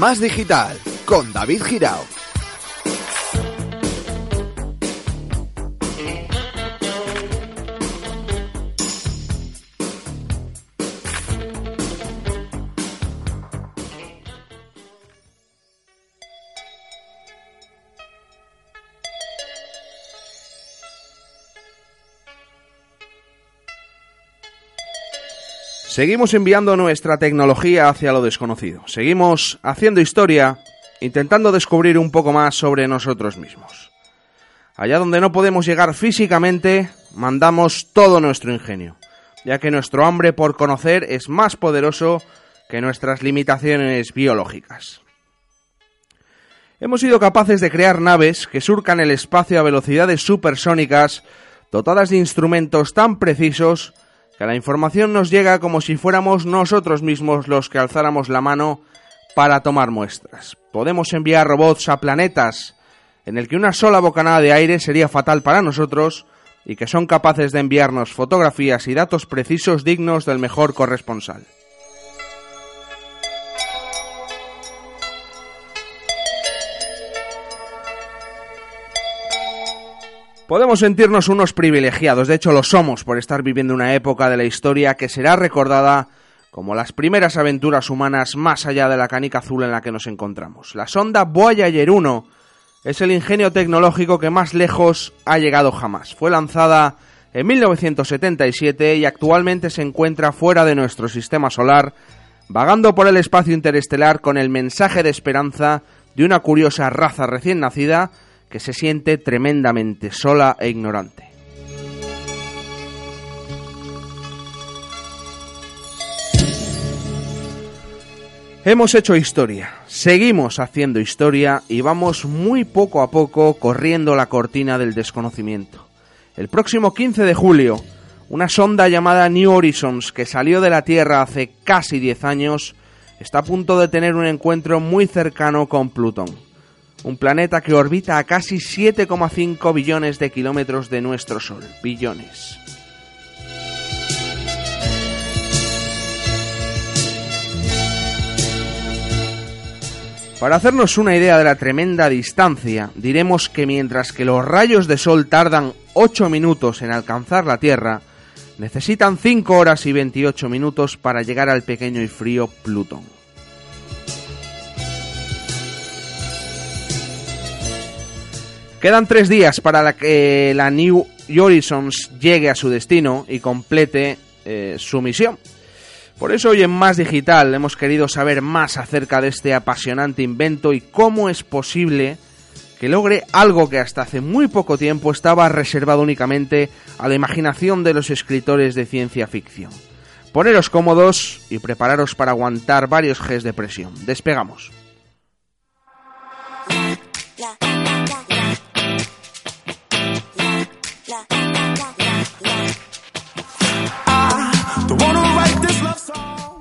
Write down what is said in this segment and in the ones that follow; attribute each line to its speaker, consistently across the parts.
Speaker 1: Más digital con David Girao.
Speaker 2: Seguimos enviando nuestra tecnología hacia lo desconocido. Seguimos haciendo historia, intentando descubrir un poco más sobre nosotros mismos. Allá donde no podemos llegar físicamente, mandamos todo nuestro ingenio, ya que nuestro hambre por conocer es más poderoso que nuestras limitaciones biológicas. Hemos sido capaces de crear naves que surcan el espacio a velocidades supersónicas, dotadas de instrumentos tan precisos que la información nos llega como si fuéramos nosotros mismos los que alzáramos la mano para tomar muestras. Podemos enviar robots a planetas en el que una sola bocanada de aire sería fatal para nosotros y que son capaces de enviarnos fotografías y datos precisos dignos del mejor corresponsal. Podemos sentirnos unos privilegiados, de hecho lo somos por estar viviendo una época de la historia que será recordada como las primeras aventuras humanas más allá de la canica azul en la que nos encontramos. La sonda Voyager 1 es el ingenio tecnológico que más lejos ha llegado jamás. Fue lanzada en 1977 y actualmente se encuentra fuera de nuestro sistema solar, vagando por el espacio interestelar con el mensaje de esperanza de una curiosa raza recién nacida que se siente tremendamente sola e ignorante. Hemos hecho historia, seguimos haciendo historia y vamos muy poco a poco corriendo la cortina del desconocimiento. El próximo 15 de julio, una sonda llamada New Horizons que salió de la Tierra hace casi 10 años está a punto de tener un encuentro muy cercano con Plutón un planeta que orbita a casi 7,5 billones de kilómetros de nuestro Sol. Billones. Para hacernos una idea de la tremenda distancia, diremos que mientras que los rayos de sol tardan 8 minutos en alcanzar la Tierra, necesitan 5 horas y 28 minutos para llegar al pequeño y frío Plutón. Quedan tres días para que la New Horizons llegue a su destino y complete eh, su misión. Por eso hoy en Más Digital hemos querido saber más acerca de este apasionante invento y cómo es posible que logre algo que hasta hace muy poco tiempo estaba reservado únicamente a la imaginación de los escritores de ciencia ficción. Poneros cómodos y prepararos para aguantar varios Gs de presión. Despegamos.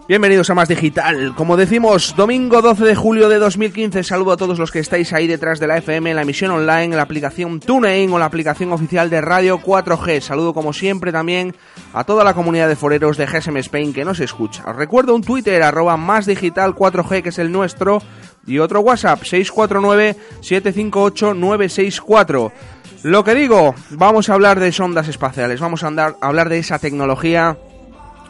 Speaker 2: Bienvenidos a Más Digital. Como decimos, domingo 12 de julio de 2015. Saludo a todos los que estáis ahí detrás de la FM, en la emisión online, en la aplicación TuneIn o la aplicación oficial de Radio 4G. Saludo como siempre también a toda la comunidad de foreros de GSM Spain que nos escucha. Os recuerdo un Twitter, arroba Más Digital 4G, que es el nuestro, y otro WhatsApp, 649-758-964. Lo que digo, vamos a hablar de sondas espaciales, vamos a andar, a hablar de esa tecnología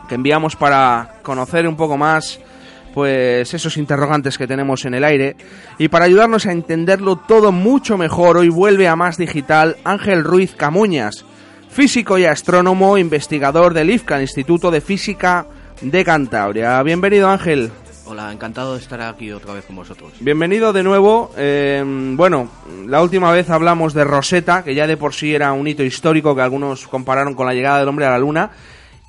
Speaker 2: que enviamos para conocer un poco más pues esos interrogantes que tenemos en el aire y para ayudarnos a entenderlo todo mucho mejor hoy vuelve a más digital Ángel Ruiz Camuñas físico y astrónomo, investigador del IFCA, Instituto de Física de Cantabria. Bienvenido Ángel.
Speaker 3: Hola, encantado de estar aquí otra vez con vosotros.
Speaker 2: Bienvenido de nuevo. Eh, bueno, la última vez hablamos de Rosetta, que ya de por sí era un hito histórico que algunos compararon con la llegada del hombre a la luna.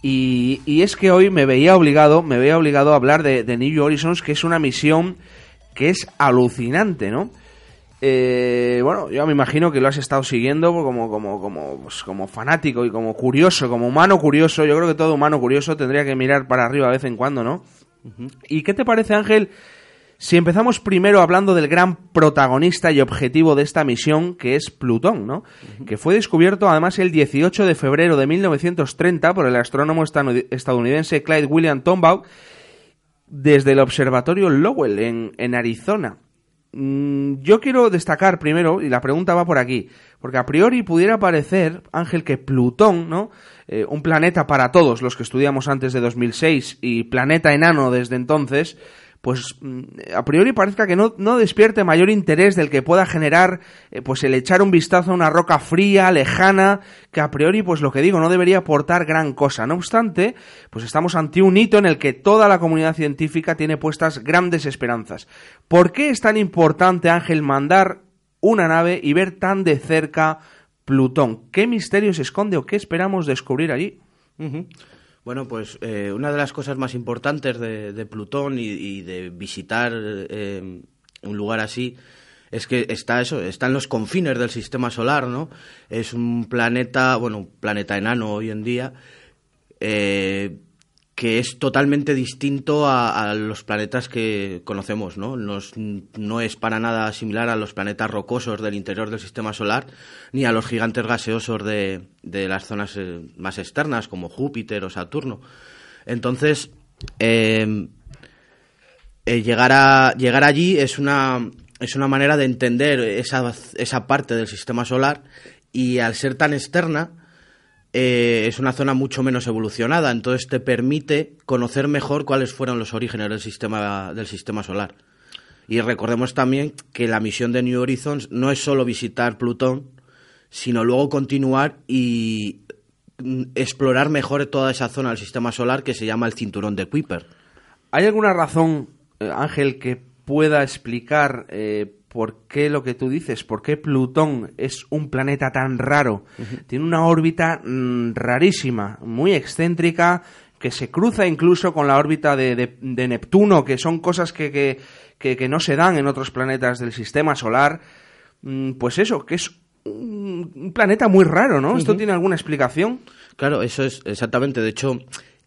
Speaker 2: Y, y es que hoy me veía obligado, me veía obligado a hablar de, de New Horizons, que es una misión que es alucinante, ¿no? Eh, bueno, yo me imagino que lo has estado siguiendo como, como, como, pues, como fanático y como curioso, como humano curioso. Yo creo que todo humano curioso tendría que mirar para arriba de vez en cuando, ¿no? ¿Y qué te parece, Ángel, si empezamos primero hablando del gran protagonista y objetivo de esta misión, que es Plutón, ¿no? Que fue descubierto además el 18 de febrero de 1930 por el astrónomo estadounidense Clyde William Tombaugh desde el observatorio Lowell en, en Arizona. Mm, Yo quiero destacar primero, y la pregunta va por aquí, porque a priori pudiera parecer, Ángel, que Plutón, ¿no? Eh, un planeta para todos los que estudiamos antes de 2006 y planeta enano desde entonces, pues mm, a priori parezca que no, no despierte mayor interés del que pueda generar eh, pues el echar un vistazo a una roca fría, lejana, que a priori pues lo que digo no debería aportar gran cosa. No obstante, pues estamos ante un hito en el que toda la comunidad científica tiene puestas grandes esperanzas. ¿Por qué es tan importante, Ángel, mandar una nave y ver tan de cerca Plutón? ¿Qué misterio se esconde o qué esperamos descubrir allí?
Speaker 3: Bueno, pues eh, una de las cosas más importantes de, Plutón y, y de visitar eh, un lugar así es que está eso, está en los confines del sistema solar, ¿no? Es un planeta, bueno, un planeta enano hoy en día, eh, que es totalmente distinto a, los planetas que conocemos, ¿no? No es para nada similar a los planetas rocosos del interior del sistema solar, ni a los gigantes gaseosos de, de las zonas eh, más externas, como Júpiter o Saturno. Entonces, eh, eh, llegar, a, llegar allí es una, es una manera de entender esa, esa parte del sistema solar y al ser tan externa, eh, es una zona mucho menos evolucionada, entonces te permite conocer mejor cuáles fueron los orígenes del sistema, del sistema solar. Y recordemos también que la misión de New Horizons no es solo visitar Plutón, sino luego continuar y mm, explorar mejor toda esa zona del sistema solar que se llama el cinturón de Kuiper.
Speaker 2: ¿Hay alguna razón, eh, Ángel, que pueda explicar eh, por qué lo que tú dices, por qué Plutón es un planeta tan raro? Tiene una órbita mm, rarísima, muy excéntrica, que se cruza incluso con la órbita de, de- de Neptuno, que son cosas que, que, que- que no se dan en otros planetas del sistema solar. Mm, Pues eso, que es un, un planeta muy raro, ¿no? ¿Esto tiene alguna explicación?
Speaker 3: Claro, eso es exactamente. De hecho,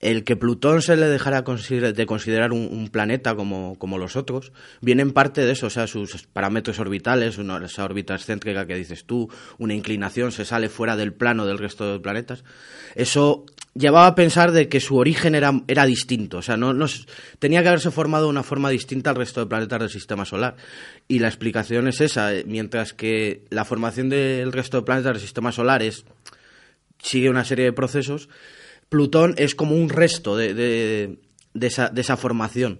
Speaker 3: el que Plutón se le dejara de considerar un, planeta como, como los otros, viene en parte de eso, o sea, sus parámetros orbitales, una, esa órbita excéntrica que dices tú, una inclinación, se sale fuera del plano del resto de planetas. Eso llevaba a pensar de que su origen era, era distinto, o sea, no, no tenía que haberse formado de una forma distinta al resto de planetas del sistema solar. Y la explicación es esa, eh, mientras que la formación del resto de planetas del sistema solar es sigue una serie de procesos. Plutón es como un resto de, de- de esa, de esa formación.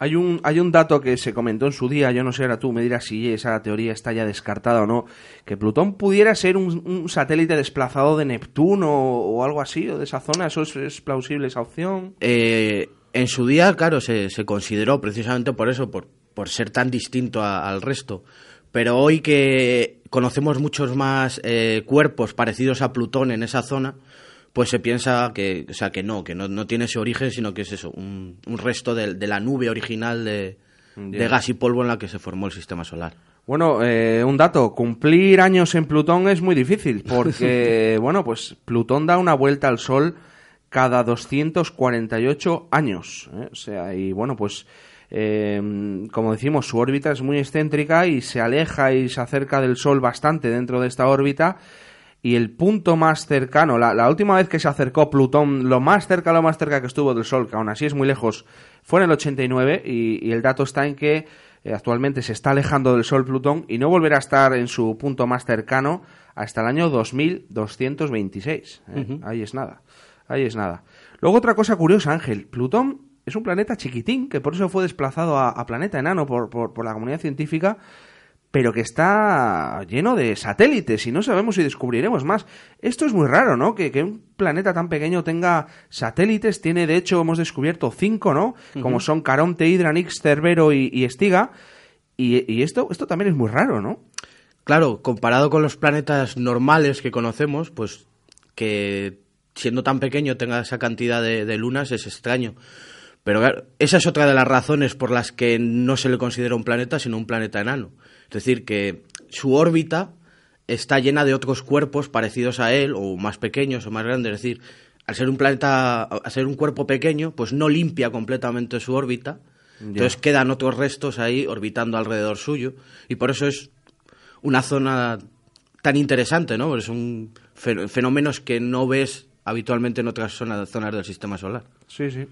Speaker 2: Hay un, hay un dato que se comentó en su día, yo no sé, ahora tú me dirás si esa teoría está ya descartada o no, que Plutón pudiera ser un, un satélite desplazado de Neptuno o, o algo así, o de esa zona, ¿eso es, es plausible esa opción?
Speaker 3: Eh, en su día, claro, se, se consideró precisamente por eso, por, por ser tan distinto a- al resto. Pero hoy que conocemos muchos más eh, cuerpos parecidos a Plutón en esa zona, pues se piensa que, o sea, que no, que no, no tiene ese origen, sino que es eso, un, un resto de, de la nube original de, gas y polvo en la que se formó el sistema solar.
Speaker 2: Bueno, eh, un dato, cumplir años en Plutón es muy difícil, porque, bueno, pues Plutón da una vuelta al Sol cada 248 años. ¿eh? O sea, y bueno, pues, eh, como decimos, su órbita es muy excéntrica y se aleja y se acerca del Sol bastante dentro de esta órbita. Y el punto más cercano, la, la última vez que se acercó Plutón, lo más cerca, lo más cerca que estuvo del Sol, que aún así es muy lejos, fue en el 89 y, y el dato está en que eh, actualmente se está alejando del Sol Plutón y no volverá a estar en su punto más cercano hasta el año 2226. ¿eh? Ahí es nada, ahí es nada. Luego otra cosa curiosa, Ángel, Plutón es un planeta chiquitín, que por eso fue desplazado a, a planeta enano por, por, por la comunidad científica, pero que está lleno de satélites y no sabemos si descubriremos más. Esto es muy raro, ¿no? Que, que un planeta tan pequeño tenga satélites. Tiene, de hecho, hemos descubierto cinco, ¿no? Como son Caronte, Hydra, Nix, Cerbero y, y Estiga. Y, y esto, esto también es muy raro, ¿no?
Speaker 3: Claro, comparado con los planetas normales que conocemos, pues que siendo tan pequeño tenga esa cantidad de, de lunas es extraño. Pero claro, esa es otra de las razones por las que no se le considera un planeta, sino un planeta enano. Es decir, que su órbita está llena de otros cuerpos parecidos a él, o más pequeños o más grandes. Es decir, al ser un planeta, al ser un cuerpo pequeño, pues no limpia completamente su órbita. Entonces quedan otros restos ahí orbitando alrededor suyo. Y por eso es una zona tan interesante, ¿no? Porque son fe- fenómenos que no ves habitualmente en otras zonas, zonas del sistema solar.
Speaker 2: Sí, sí.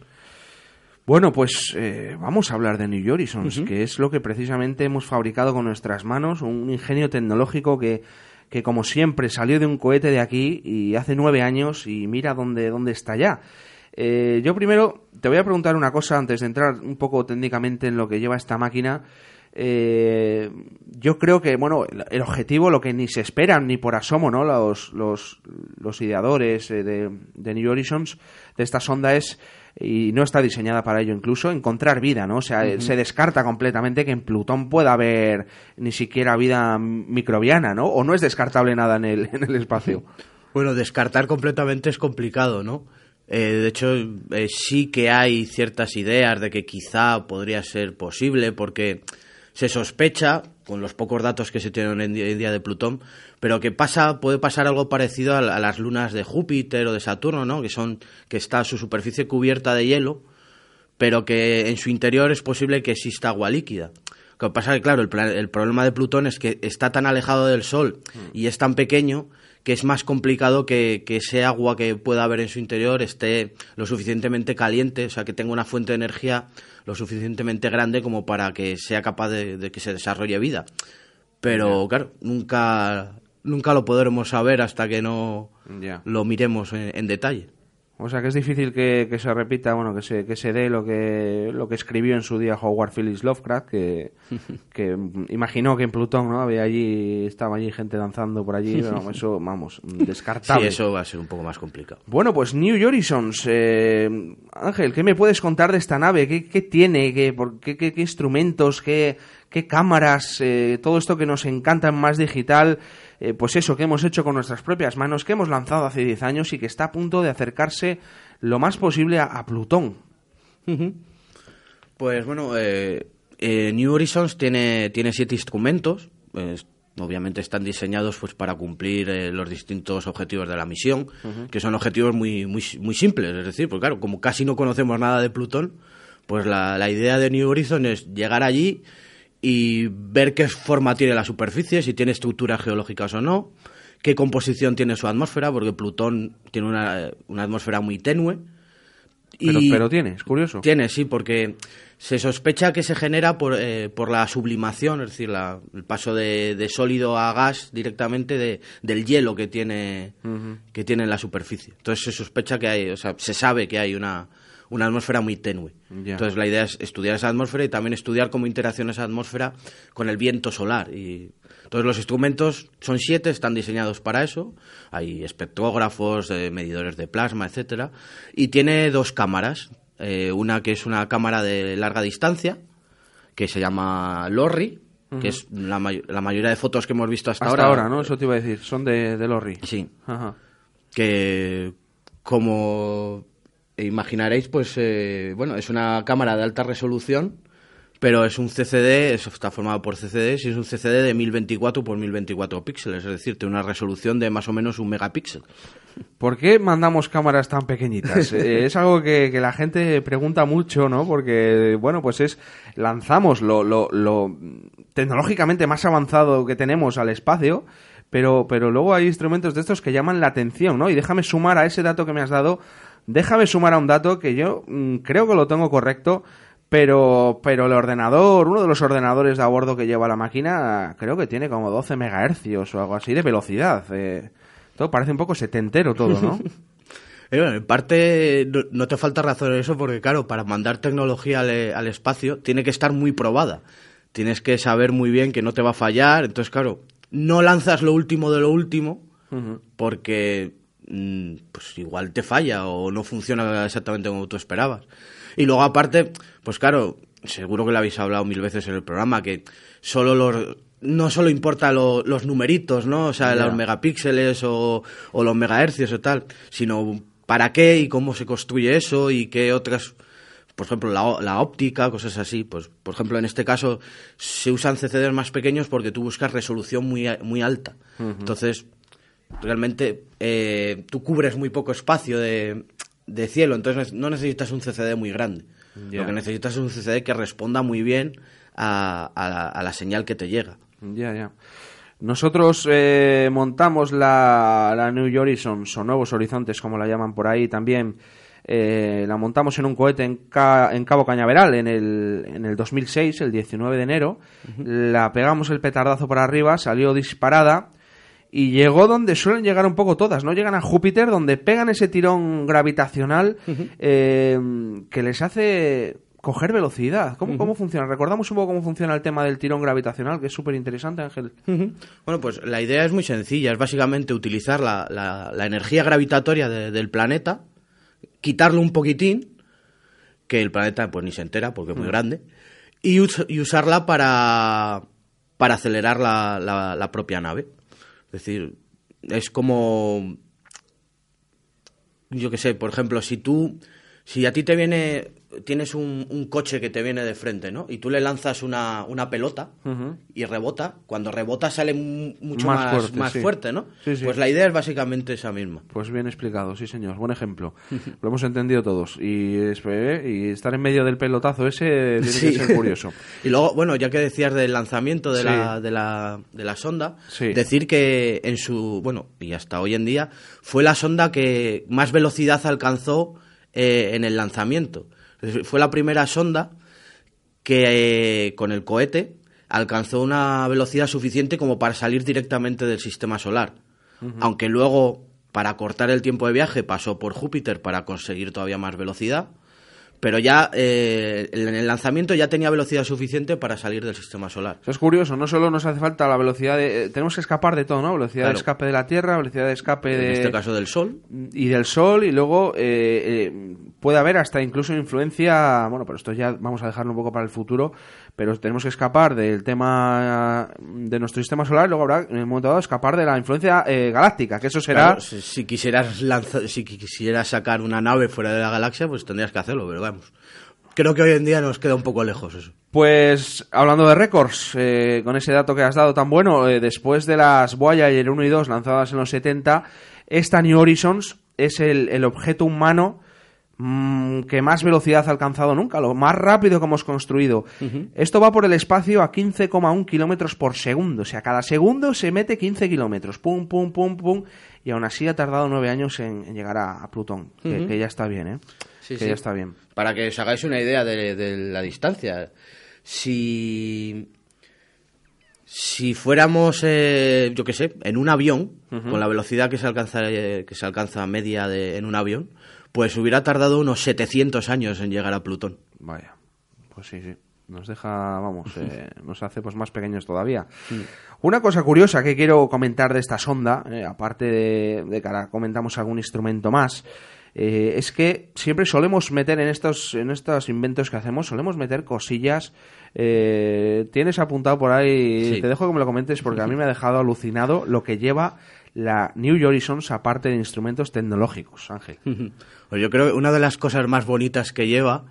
Speaker 2: Bueno, pues eh, vamos a hablar de New Horizons, que es lo que precisamente hemos fabricado con nuestras manos, un ingenio tecnológico que, que como siempre salió de un cohete de aquí y hace nueve años y mira dónde, dónde está ya. Eh, yo primero te voy a preguntar una cosa antes de entrar un poco técnicamente en lo que lleva esta máquina. Eh, yo creo que, bueno, el, objetivo, lo que ni se esperan ni por asomo, ¿no? Los, los, los ideadores eh, de, de New Horizons, de esta sonda es, y no está diseñada para ello incluso, encontrar vida, ¿no? O sea, eh, se descarta completamente que en Plutón pueda haber ni siquiera vida microbiana, ¿no? O no es descartable nada en el, en el espacio.
Speaker 3: Bueno, descartar completamente es complicado, ¿no? Eh, de hecho, eh, sí que hay ciertas ideas de que quizá podría ser posible, porque se sospecha, con los pocos datos que se tienen en día, en día de Plutón, pero que pasa, puede pasar algo parecido a, a las lunas de Júpiter o de Saturno, ¿no? Que son, que está su superficie cubierta de hielo, pero que en su interior es posible que exista agua líquida. Lo que pasa es que, claro, el, el problema de Plutón es que está tan alejado del Sol y es tan pequeño que es más complicado que, que ese agua que pueda haber en su interior esté lo suficientemente caliente, o sea, que tenga una fuente de energía lo suficientemente grande como para que sea capaz de, de que se desarrolle vida. Pero, claro, nunca, nunca lo podremos saber hasta que no lo miremos en- en detalle.
Speaker 2: O sea que es difícil que, que se repita, bueno, que se, que se dé lo que, lo que escribió en su día Howard Phillips Lovecraft, que, que imaginó que en Plutón, ¿no? Había allí, estaba allí gente danzando por allí, pero eso, vamos,
Speaker 3: Sí,
Speaker 2: descartable.
Speaker 3: eso va a ser un poco más complicado.
Speaker 2: Bueno, pues New Horizons. eh, Ángel, ¿qué me puedes contar de esta nave? ¿Qué, qué tiene? ¿Qué, por, qué, qué- qué instrumentos? ¿Qué, qué cámaras? eh, todo esto que nos encanta en Más Digital. eh, pues eso que hemos hecho con nuestras propias manos, que hemos lanzado hace 10 años y que está a punto de acercarse lo más posible a, a Plutón.
Speaker 3: Pues bueno, eh, eh, New Horizons tiene, tiene siete instrumentos. pues, obviamente están diseñados pues para cumplir eh, los distintos objetivos de la misión, que son objetivos muy, muy, muy simples. Es decir, pues claro, como casi no conocemos nada de Plutón, pues la, la idea de New Horizons es llegar allí y ver qué forma tiene la superficie, si tiene estructuras geológicas o no, qué composición tiene su atmósfera, porque Plutón tiene una, una atmósfera muy tenue.
Speaker 2: Pero,
Speaker 3: y-
Speaker 2: pero tiene, es curioso.
Speaker 3: tiene, sí, porque se sospecha que se genera por, eh, por la sublimación, es decir, la- el paso de, de sólido a gas directamente de, del hielo que tiene, que tiene en la superficie. Entonces se sospecha que hay, o sea, se sabe que hay una, una atmósfera muy tenue. Entonces la idea es estudiar esa atmósfera y también estudiar cómo interacciona esa atmósfera con el viento solar. Y entonces los instrumentos son siete, están diseñados para eso. Hay espectrógrafos, eh, medidores de plasma, etcétera. Y tiene dos cámaras. Eh, una que es una cámara de larga distancia, que se llama LORRI, que es la, may- la mayoría de fotos que hemos visto hasta,
Speaker 2: Hasta ahora, ¿no? Eso te iba a decir, son de, de Lorry.
Speaker 3: Sí,
Speaker 2: Ajá.
Speaker 3: que como imaginaréis, pues eh, bueno, es una cámara de alta resolución, pero es un CCD, eso está formado por CCDs y es un CCD de 1024 por 1024 píxeles, es decir, tiene una resolución de más o menos un megapíxel.
Speaker 2: ¿Por qué mandamos cámaras tan pequeñitas? Eh, es algo que, que la gente pregunta mucho, ¿no? Porque, bueno, pues es, lanzamos lo, lo, lo tecnológicamente más avanzado que tenemos al espacio, pero, pero luego hay instrumentos de estos que llaman la atención, ¿no? Y déjame sumar a ese dato que me has dado, déjame sumar a un dato que yo mm, creo que lo tengo correcto, pero, pero el ordenador, uno de los ordenadores de a bordo que lleva la máquina, creo que tiene como 12 megahercios o algo así de velocidad. eh. todo parece un poco setentero todo, ¿no?
Speaker 3: Eh, bueno, en parte no, no te falta razón en eso porque, claro, para mandar tecnología al, al espacio tiene que estar muy probada. tienes que saber muy bien que no te va a fallar. Entonces, claro, no lanzas lo último de lo último porque pues igual te falla o no funciona exactamente como tú esperabas. Y luego aparte, pues claro, seguro que lo habéis hablado mil veces en el programa, que solo los no solo importa lo- los numeritos, ¿no? O sea, los megapíxeles o, o los megahercios o tal, sino para qué y cómo se construye eso y qué otras, por ejemplo, la, la óptica, cosas así. Pues, por ejemplo, en este caso se usan CCDs más pequeños porque tú buscas resolución muy, muy alta. Entonces, realmente eh, tú cubres muy poco espacio de, de cielo, entonces no necesitas un CCD muy grande.
Speaker 2: Ya.
Speaker 3: Lo que necesitas es un CCD que responda muy bien a, a la, a la señal que te llega.
Speaker 2: Ya, ya. Nosotros eh, montamos la, la New Horizons o Nuevos Horizontes, como la llaman por ahí también. eh, la montamos en un cohete en, Ca- en Cabo Cañaveral en el, en el 2006, el 19 de enero. La pegamos el petardazo para arriba, salió disparada y llegó donde suelen llegar un poco todas, ¿no? Llegan a Júpiter, donde pegan ese tirón gravitacional eh, que les hace coger velocidad. ¿Cómo, ¿Cómo funciona? Recordamos un poco cómo funciona el tema del tirón gravitacional, que es súper interesante, Ángel.
Speaker 3: Bueno, pues la idea es muy sencilla, es básicamente utilizar la, la- la energía gravitatoria de- del planeta, quitarle un poquitín, que el planeta pues ni se entera porque es muy grande, y, us- y usarla para, para acelerar la, la- la propia nave. Es decir, es como, yo qué sé, por ejemplo, si tú, si a ti te viene, tienes un, un coche que te viene de frente, ¿no? Y tú le lanzas una, una pelota y rebota, cuando rebota sale mu- mucho
Speaker 2: Más
Speaker 3: más,
Speaker 2: fuerte,
Speaker 3: más
Speaker 2: sí.
Speaker 3: fuerte, ¿no?
Speaker 2: Sí, sí.
Speaker 3: Pues la idea es básicamente esa misma.
Speaker 2: Pues bien explicado, sí señor, buen ejemplo. Lo hemos entendido todos. Y, es- y estar en medio del pelotazo ese tiene que ser curioso.
Speaker 3: Y luego, bueno, ya que decías del lanzamiento de, la, de, la, de la sonda,
Speaker 2: Sí.
Speaker 3: decir que en su, bueno, y hasta hoy en día, fue la sonda que más velocidad alcanzó eh, en el lanzamiento. Fue la primera sonda que eh, con el cohete alcanzó una velocidad suficiente como para salir directamente del sistema solar. Aunque luego, para cortar el tiempo de viaje, pasó por Júpiter para conseguir todavía más velocidad. Pero ya eh, en el lanzamiento ya tenía velocidad suficiente para salir del sistema solar.
Speaker 2: Eso es curioso, no solo nos hace falta la velocidad de... eh, tenemos que escapar de todo, ¿no? Velocidad de escape de la Tierra, velocidad de escape de...
Speaker 3: En este caso del Sol.
Speaker 2: y del sol y luego eh, eh, puede haber hasta incluso influencia bueno pero esto ya vamos a dejarlo un poco para el futuro pero tenemos que escapar del tema de nuestro sistema solar y luego habrá en el momento dado escapar de la influencia eh, galáctica que eso será
Speaker 3: Claro, si, si quisieras lanza- si qui- quisieras sacar una nave fuera de la galaxia, pues tendrías que hacerlo, pero vamos. Creo que hoy en día nos queda un poco lejos eso.
Speaker 2: Pues hablando de récords, eh, con ese dato que has dado tan bueno, eh, después de las Voyager 1 y 2 lanzadas en los 70, esta New Horizons es el, el objeto humano que más velocidad ha alcanzado nunca, lo más rápido que hemos construido. Esto va por el espacio a 15,1 kilómetros por segundo, o sea, cada segundo se mete 15 kilómetros, pum, pum, pum, pum, y aún así ha tardado nueve años en, en llegar a, a Plutón, que, que ya está bien, ¿eh?
Speaker 3: Sí,
Speaker 2: que
Speaker 3: sí.
Speaker 2: ya está bien.
Speaker 3: Para que os hagáis una idea de, de la distancia. Si. Si fuéramos, eh, yo qué sé, en un avión, con la velocidad que se alcanza, eh, que se alcanza media de, en un avión, pues hubiera tardado unos 700 años en llegar a Plutón.
Speaker 2: Vaya, pues sí, sí. Nos deja, vamos, eh, nos hace pues más pequeños todavía. Una cosa curiosa que quiero comentar de esta sonda, eh, aparte de, de que ahora comentamos algún instrumento más, eh, es que siempre solemos meter en estos, en estos inventos que hacemos, solemos meter cosillas. eh, Tienes apuntado por ahí,
Speaker 3: Sí.
Speaker 2: te dejo que me lo comentes porque a mí me ha dejado alucinado lo que lleva la New Horizons aparte de instrumentos tecnológicos, Ángel.
Speaker 3: Pues yo creo que una de las cosas más bonitas que lleva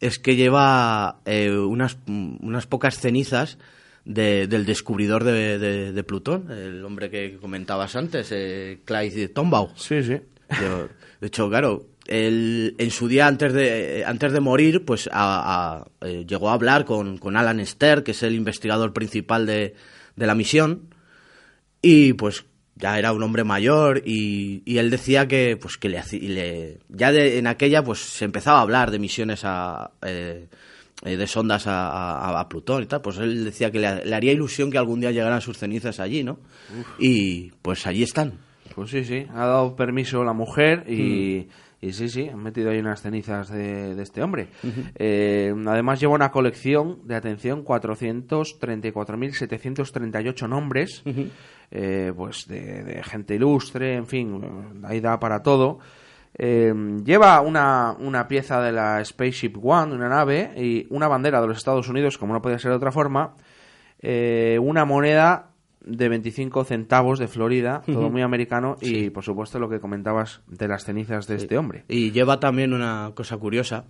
Speaker 3: es que lleva eh, unas, unas pocas cenizas de- del descubridor de, de- de Plutón, el hombre que comentabas antes, eh, Clyde Tombaugh.
Speaker 2: Sí, sí.
Speaker 3: De, de hecho, claro, él, en su día antes de, antes de morir, pues a- a- eh, llegó a hablar con, con Alan Ster, que es el investigador principal de, de la misión, y pues ya era un hombre mayor y, y él decía que pues que le, le- ya de- en aquella pues se empezaba a hablar de misiones a eh, eh, de sondas a, a- a Plutón y tal pues él decía que le, le haría ilusión que algún día llegaran sus cenizas allí no y pues allí están.
Speaker 2: Pues sí, sí, ha dado permiso la mujer y, Y sí, sí, han metido ahí unas cenizas de, de este hombre. Eh, además lleva una colección de, atención, 434.738 nombres, eh, pues de, de gente ilustre, en fin, ahí da para todo. Eh, lleva una, una pieza de la Spaceship One, una nave, y una bandera de los Estados Unidos, como no podía ser de otra forma, eh, una moneda de 25 centavos de Florida, todo muy americano, y por supuesto lo que comentabas de las cenizas de este hombre.
Speaker 3: Y lleva también una cosa curiosa,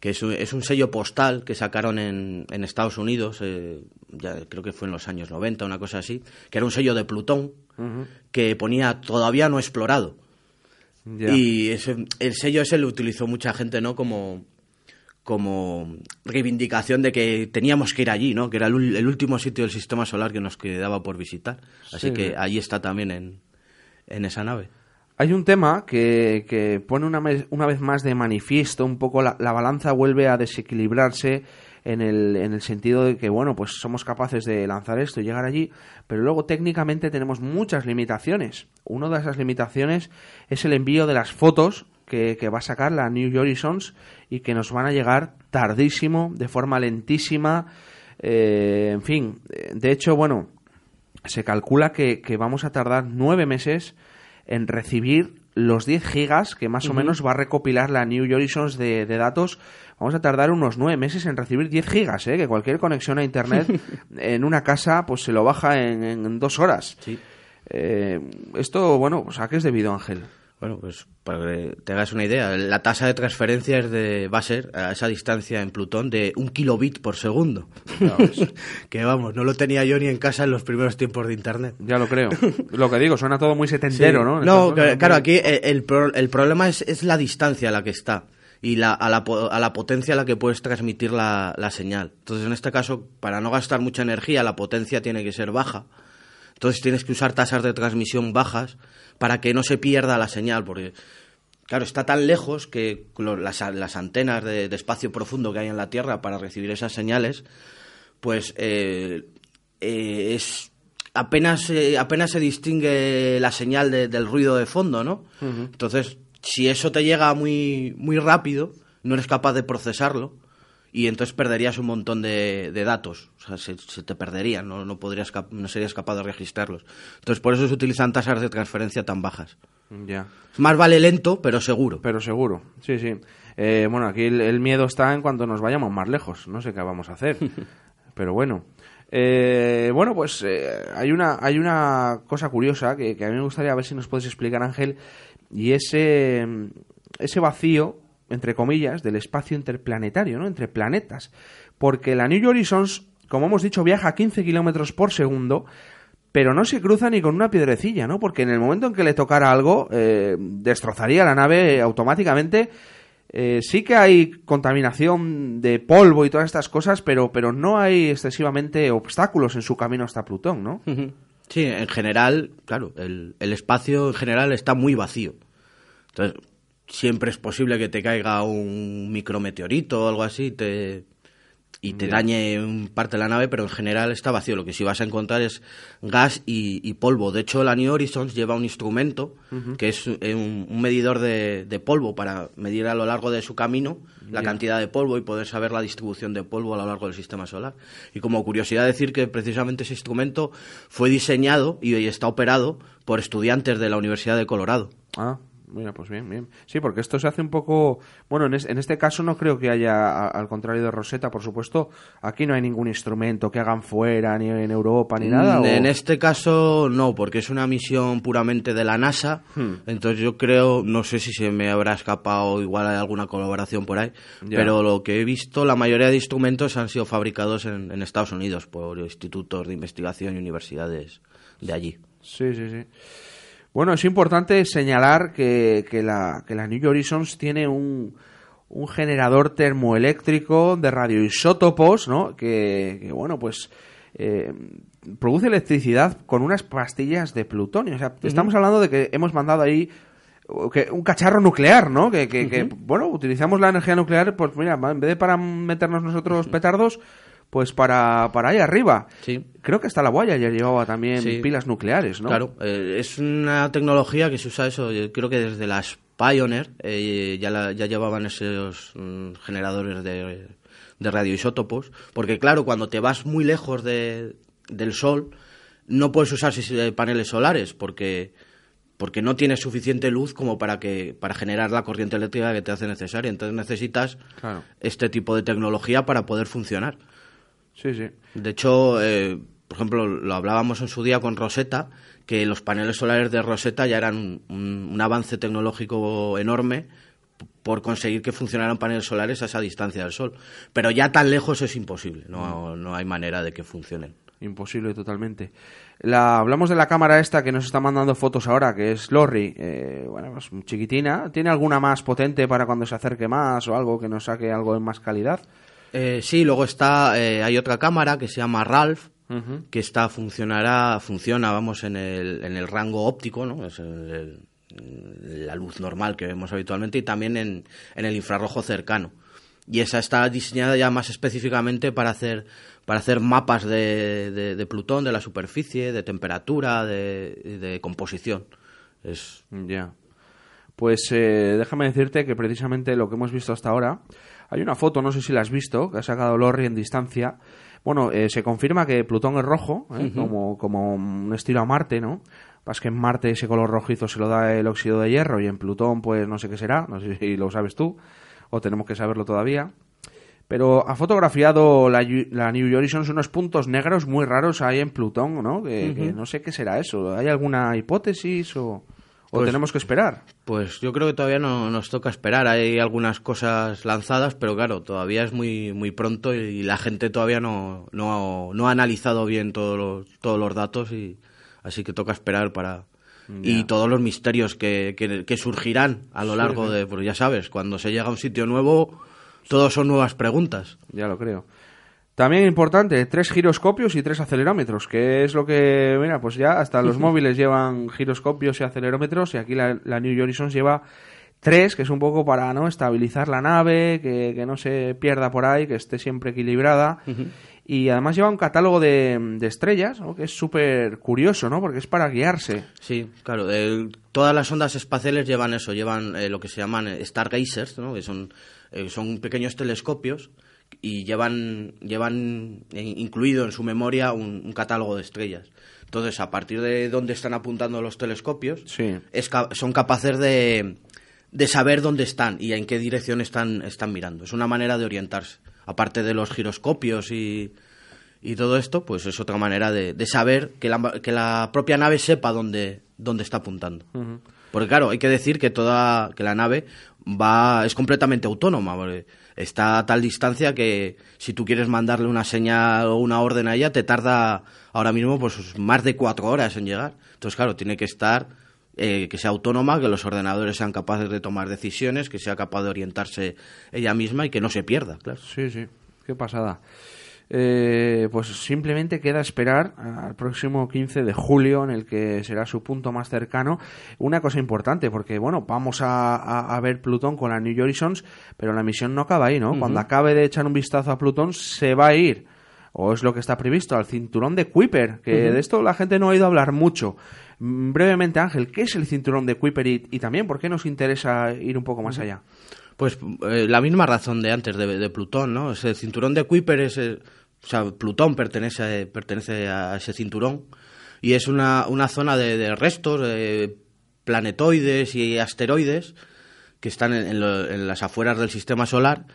Speaker 3: que es un, es un sello postal que sacaron en, en Estados Unidos, eh, ya creo que fue en los años 90, una cosa así, que era un sello de Plutón, que ponía todavía no explorado. Y ese- el sello ese lo utilizó mucha gente, ¿no? Como, como reivindicación de que teníamos que ir allí, ¿no? Que era el, el último sitio del sistema solar que nos quedaba por visitar. Así
Speaker 2: Sí.
Speaker 3: que allí está también en, en esa nave.
Speaker 2: Hay un tema que, que pone una, una vez más de manifiesto un poco la, la balanza vuelve a desequilibrarse en el, en el sentido de que, bueno, pues somos capaces de lanzar esto y llegar allí, pero luego técnicamente tenemos muchas limitaciones. Una de esas limitaciones es el envío de las fotos que, que va a sacar la New Horizons y que nos van a llegar tardísimo, de forma lentísima, eh, en fin. eh, De hecho, bueno, se calcula que, que vamos a tardar nueve meses en recibir los 10 gigas que más o menos va a recopilar la New Horizons de, de datos. Vamos a tardar unos nueve meses en recibir 10 gigas, ¿eh? que cualquier conexión a Internet en una casa pues se lo baja en, en dos horas.
Speaker 3: Sí.
Speaker 2: Eh, esto, bueno, pues ¿a qué es debido, Ángel?
Speaker 3: Bueno, pues para que te hagas una idea, la tasa de transferencia es de, va a ser a esa distancia en Plutón de un kilobit por segundo. que vamos, no lo tenía yo ni en casa en los primeros tiempos de Internet.
Speaker 2: Ya lo creo. lo que digo, suena todo muy setentero, ¿no?
Speaker 3: No, claro, aquí el, el problema es, es la distancia a la que está y la, a, la, a la potencia a la que puedes transmitir la, la señal. Entonces, en este caso, para no gastar mucha energía, la potencia tiene que ser baja. Entonces, tienes que usar tasas de transmisión bajas para que no se pierda la señal, porque, claro, está tan lejos que lo- las, las antenas de, de espacio profundo que hay en la Tierra para recibir esas señales, pues eh, eh, es apenas eh, apenas se distingue la señal de- del ruido de fondo, ¿no? Entonces, si eso te llega muy muy rápido, no eres capaz de procesarlo y entonces perderías un montón de, de datos, o sea, se, se te perderían, no no podrías no serías capaz de registrarlos. Entonces, por eso se utilizan tasas de transferencia tan bajas.
Speaker 2: Ya.
Speaker 3: Más vale lento, pero seguro.
Speaker 2: Pero seguro, sí, sí. Eh, bueno, aquí el, el miedo está en cuando nos vayamos más lejos. No sé qué vamos a hacer. Pero bueno. Eh, bueno, pues eh, hay, una, hay una cosa curiosa que, que a mí me gustaría ver si nos puedes explicar, Ángel. Y ese, ese vacío, entre comillas, del espacio interplanetario, ¿no? Entre planetas. Porque la New Horizons, como hemos dicho, viaja a 15 kilómetros por segundo pero no se cruza ni con una piedrecilla, ¿no? Porque en el momento en que le tocara algo, eh, destrozaría la nave automáticamente. Eh, sí que hay contaminación de polvo y todas estas cosas, pero, pero no hay excesivamente obstáculos en su camino hasta Plutón, ¿no?
Speaker 3: Sí, en general, claro, el, el espacio en general está muy vacío. Entonces, siempre es posible que te caiga un micrometeorito o algo así te, y te dañe un parte de la nave, pero en general está vacío. Lo que sí vas a encontrar es gas y, y polvo. De hecho, la New Horizons lleva un instrumento que es eh, un, un medidor de, de polvo para medir a lo largo de su camino la cantidad de polvo y poder saber la distribución de polvo a lo largo del sistema solar. Y como curiosidad decir que precisamente ese instrumento fue diseñado y y está operado por estudiantes de la Universidad de Colorado.
Speaker 2: Ah, mira, pues bien, bien. Sí, porque esto se hace un poco... Bueno, en, es- en este caso no creo que haya, a- al contrario de Rosetta, por supuesto, aquí no hay ningún instrumento que hagan fuera, ni en Europa, ni nada.
Speaker 3: Mm,
Speaker 2: o-
Speaker 3: En este caso no, porque es una misión puramente de la NASA.
Speaker 2: Hmm.
Speaker 3: Entonces yo creo, no sé si se me habrá escapado, igual hay alguna colaboración por ahí,
Speaker 2: Ya.
Speaker 3: pero lo que he visto, la mayoría de instrumentos han sido fabricados en, en Estados Unidos por institutos de investigación y universidades de allí.
Speaker 2: Sí, sí, sí. Bueno, es importante señalar que, que la, que la New Horizons tiene un, un generador termoeléctrico de radioisótopos, ¿no? Que, que, bueno, pues eh, produce electricidad con unas pastillas de plutonio. O sea, estamos hablando de que hemos mandado ahí que un cacharro nuclear, ¿no? Que, que, que, bueno, utilizamos la energía nuclear, pues mira, en vez de para meternos nosotros petardos, pues para, para ahí arriba.
Speaker 3: Sí.
Speaker 2: Creo que hasta la Voyager llevaba también
Speaker 3: Sí.
Speaker 2: pilas nucleares, ¿no?
Speaker 3: Claro, eh, es una tecnología que se usa eso, yo creo que desde las Pioneer eh, ya, la- ya llevaban esos mm, generadores de, de radioisótopos, porque claro, cuando te vas muy lejos de- del Sol, no puedes usar eh, paneles solares, porque porque no tienes suficiente luz como para que para generar la corriente eléctrica que te hace necesaria. Entonces necesitas
Speaker 2: Claro.
Speaker 3: este tipo de tecnología para poder funcionar.
Speaker 2: Sí, sí.
Speaker 3: De hecho, eh, por ejemplo, lo hablábamos en su día con Rosetta, que los paneles solares de Rosetta ya eran un, un- un avance tecnológico enorme por conseguir que funcionaran paneles solares a esa distancia del Sol. Pero ya tan lejos es imposible, no, no hay manera de que funcionen.
Speaker 2: Imposible totalmente. La, hablamos de la cámara esta que nos está mandando fotos ahora, que es Lorry. Eh, bueno, pues chiquitina. ¿Tiene alguna más potente para cuando se acerque más o algo que nos saque algo de más calidad?
Speaker 3: Eh, sí, luego está, eh, hay otra cámara que se llama Ralph, que está funcionará, funciona, vamos, en el, en el rango óptico, ¿no? Es el- el- la luz normal que vemos habitualmente y también en, en el infrarrojo cercano. Y esa está diseñada ya más específicamente para hacer para hacer mapas de, de- de Plutón, de la superficie, de temperatura, de, de composición. Es,
Speaker 2: Ya. Pues eh, déjame decirte que precisamente lo que hemos visto hasta ahora, hay una foto, no sé si la has visto, que ha sacado Lorry en distancia. Bueno, eh, se confirma que Plutón es rojo, ¿eh? como, como un estilo a Marte, ¿no? Pasa que en Marte ese color rojizo se lo da el óxido de hierro y en Plutón pues no sé qué será, no sé si lo sabes tú o tenemos que saberlo todavía. Pero ha fotografiado la, la New Horizons unos puntos negros muy raros ahí en Plutón, ¿no? Que, que no sé qué será eso. ¿Hay alguna hipótesis o, o
Speaker 3: Pues-
Speaker 2: tenemos que esperar?
Speaker 3: Pues yo creo que todavía no nos toca esperar. Hay algunas cosas lanzadas, pero claro, todavía es muy muy pronto y la gente todavía no, no, no ha analizado bien todos los, todos los datos y así que toca esperar para y todos los misterios que, que, que surgirán a lo largo de, pues ya sabes, cuando se llega a un sitio nuevo, todos son nuevas preguntas.
Speaker 2: Ya lo creo. También importante, tres giroscopios y tres acelerómetros, que es lo que, mira, pues ya hasta los móviles llevan giroscopios y acelerómetros y aquí la, la New Horizons lleva tres, que es un poco para no estabilizar la nave, que, que no se pierda por ahí, que esté siempre equilibrada. Y además lleva un catálogo de, de estrellas, ¿no? que es súper curioso, ¿no? Porque es para guiarse.
Speaker 3: Sí, claro. el- todas las ondas espaciales llevan eso, llevan eh, lo que se llaman eh, stargazers, ¿no? que son, eh, son pequeños telescopios y llevan, llevan incluido en su memoria un, un catálogo de estrellas. Entonces, a partir de dónde están apuntando los telescopios,
Speaker 2: Sí.
Speaker 3: es son capaces de, de saber dónde están y en qué dirección están, están mirando. Es una manera de orientarse. Aparte de los giroscopios y, y todo esto, pues es otra manera de, de saber que la, que la propia nave sepa dónde, dónde está apuntando. Porque claro, hay que decir que toda que la nave va es completamente autónoma, porque está a tal distancia que si tú quieres mandarle una señal o una orden a ella te tarda ahora mismo pues más de cuatro horas en llegar. Entonces claro, tiene que estar eh, que sea autónoma, que los ordenadores sean capaces de tomar decisiones, que sea capaz de orientarse ella misma y que no se pierda, claro.
Speaker 2: Sí, sí, qué pasada. Eh, pues simplemente queda esperar al próximo 15 de julio, en el que será su punto más cercano. Una cosa importante, porque bueno, vamos a, a- a ver Plutón con la New Horizons, pero la misión no acaba ahí, ¿no? Cuando acabe de echar un vistazo a Plutón, se va a ir, o es lo que está previsto, al cinturón de Kuiper, que de esto la gente no ha oído hablar mucho. Mm, Brevemente, Ángel, ¿qué es el cinturón de Kuiper y, y también por qué nos interesa ir un poco más allá?
Speaker 3: Pues eh, la misma razón de antes de, de Plutón, ¿no? Ese cinturón de Kuiper es, eh, o sea, Plutón pertenece, a- pertenece a ese cinturón y es una, una zona de, de restos, de planetoides y asteroides que están en, en lo- en las afueras del sistema solar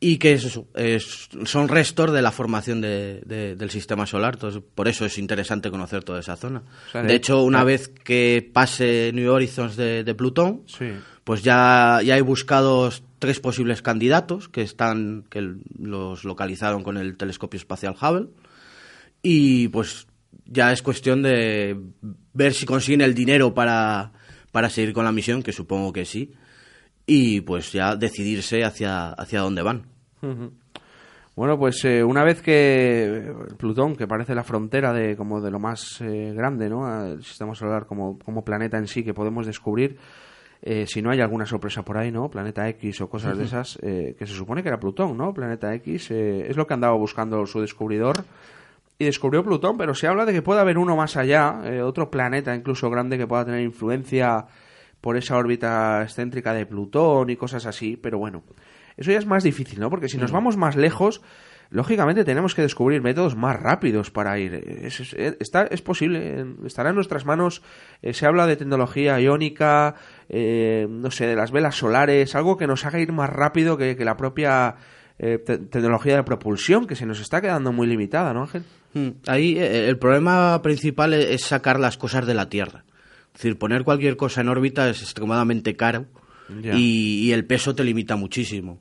Speaker 3: y que es eso, es- son restos de la formación de- de- del sistema solar. Entonces, por eso es interesante conocer toda esa zona.
Speaker 2: O sea,
Speaker 3: de hecho, una vez que pase New Horizons de, de Plutón,
Speaker 2: Sí.
Speaker 3: pues ya, ya hay buscados tres posibles candidatos que están que los localizaron con el telescopio espacial Hubble y pues ya es cuestión de ver si consiguen el dinero para, para seguir con la misión, que supongo que sí, y pues ya decidirse hacia, hacia dónde van.
Speaker 2: Bueno, pues eh, una vez que Plutón, que parece la frontera de como de lo más eh, grande, ¿no? El sistema solar como, como planeta en sí que podemos descubrir, eh, si no hay alguna sorpresa por ahí, ¿no? Planeta X o cosas de esas, eh, que se supone que era Plutón, ¿no? Planeta X eh, es lo que andaba buscando su descubridor y descubrió Plutón, pero se habla de que puede haber uno más allá, eh, otro planeta incluso grande que pueda tener influencia por esa órbita excéntrica de Plutón y cosas así, pero bueno, eso ya es más difícil, ¿no? Porque si nos vamos más lejos, lógicamente tenemos que descubrir métodos más rápidos para ir. Es, es- está, es posible, estará en nuestras manos. Eh, se habla de tecnología iónica, eh, no sé, de las velas solares, algo que nos haga ir más rápido que, que la propia eh, te- tecnología de propulsión, que se nos está quedando muy limitada, ¿no, Ángel?
Speaker 3: Mm, Ahí eh, el problema principal es sacar las cosas de la Tierra. Es decir, poner cualquier cosa en órbita es extremadamente caro y, y el peso te limita muchísimo.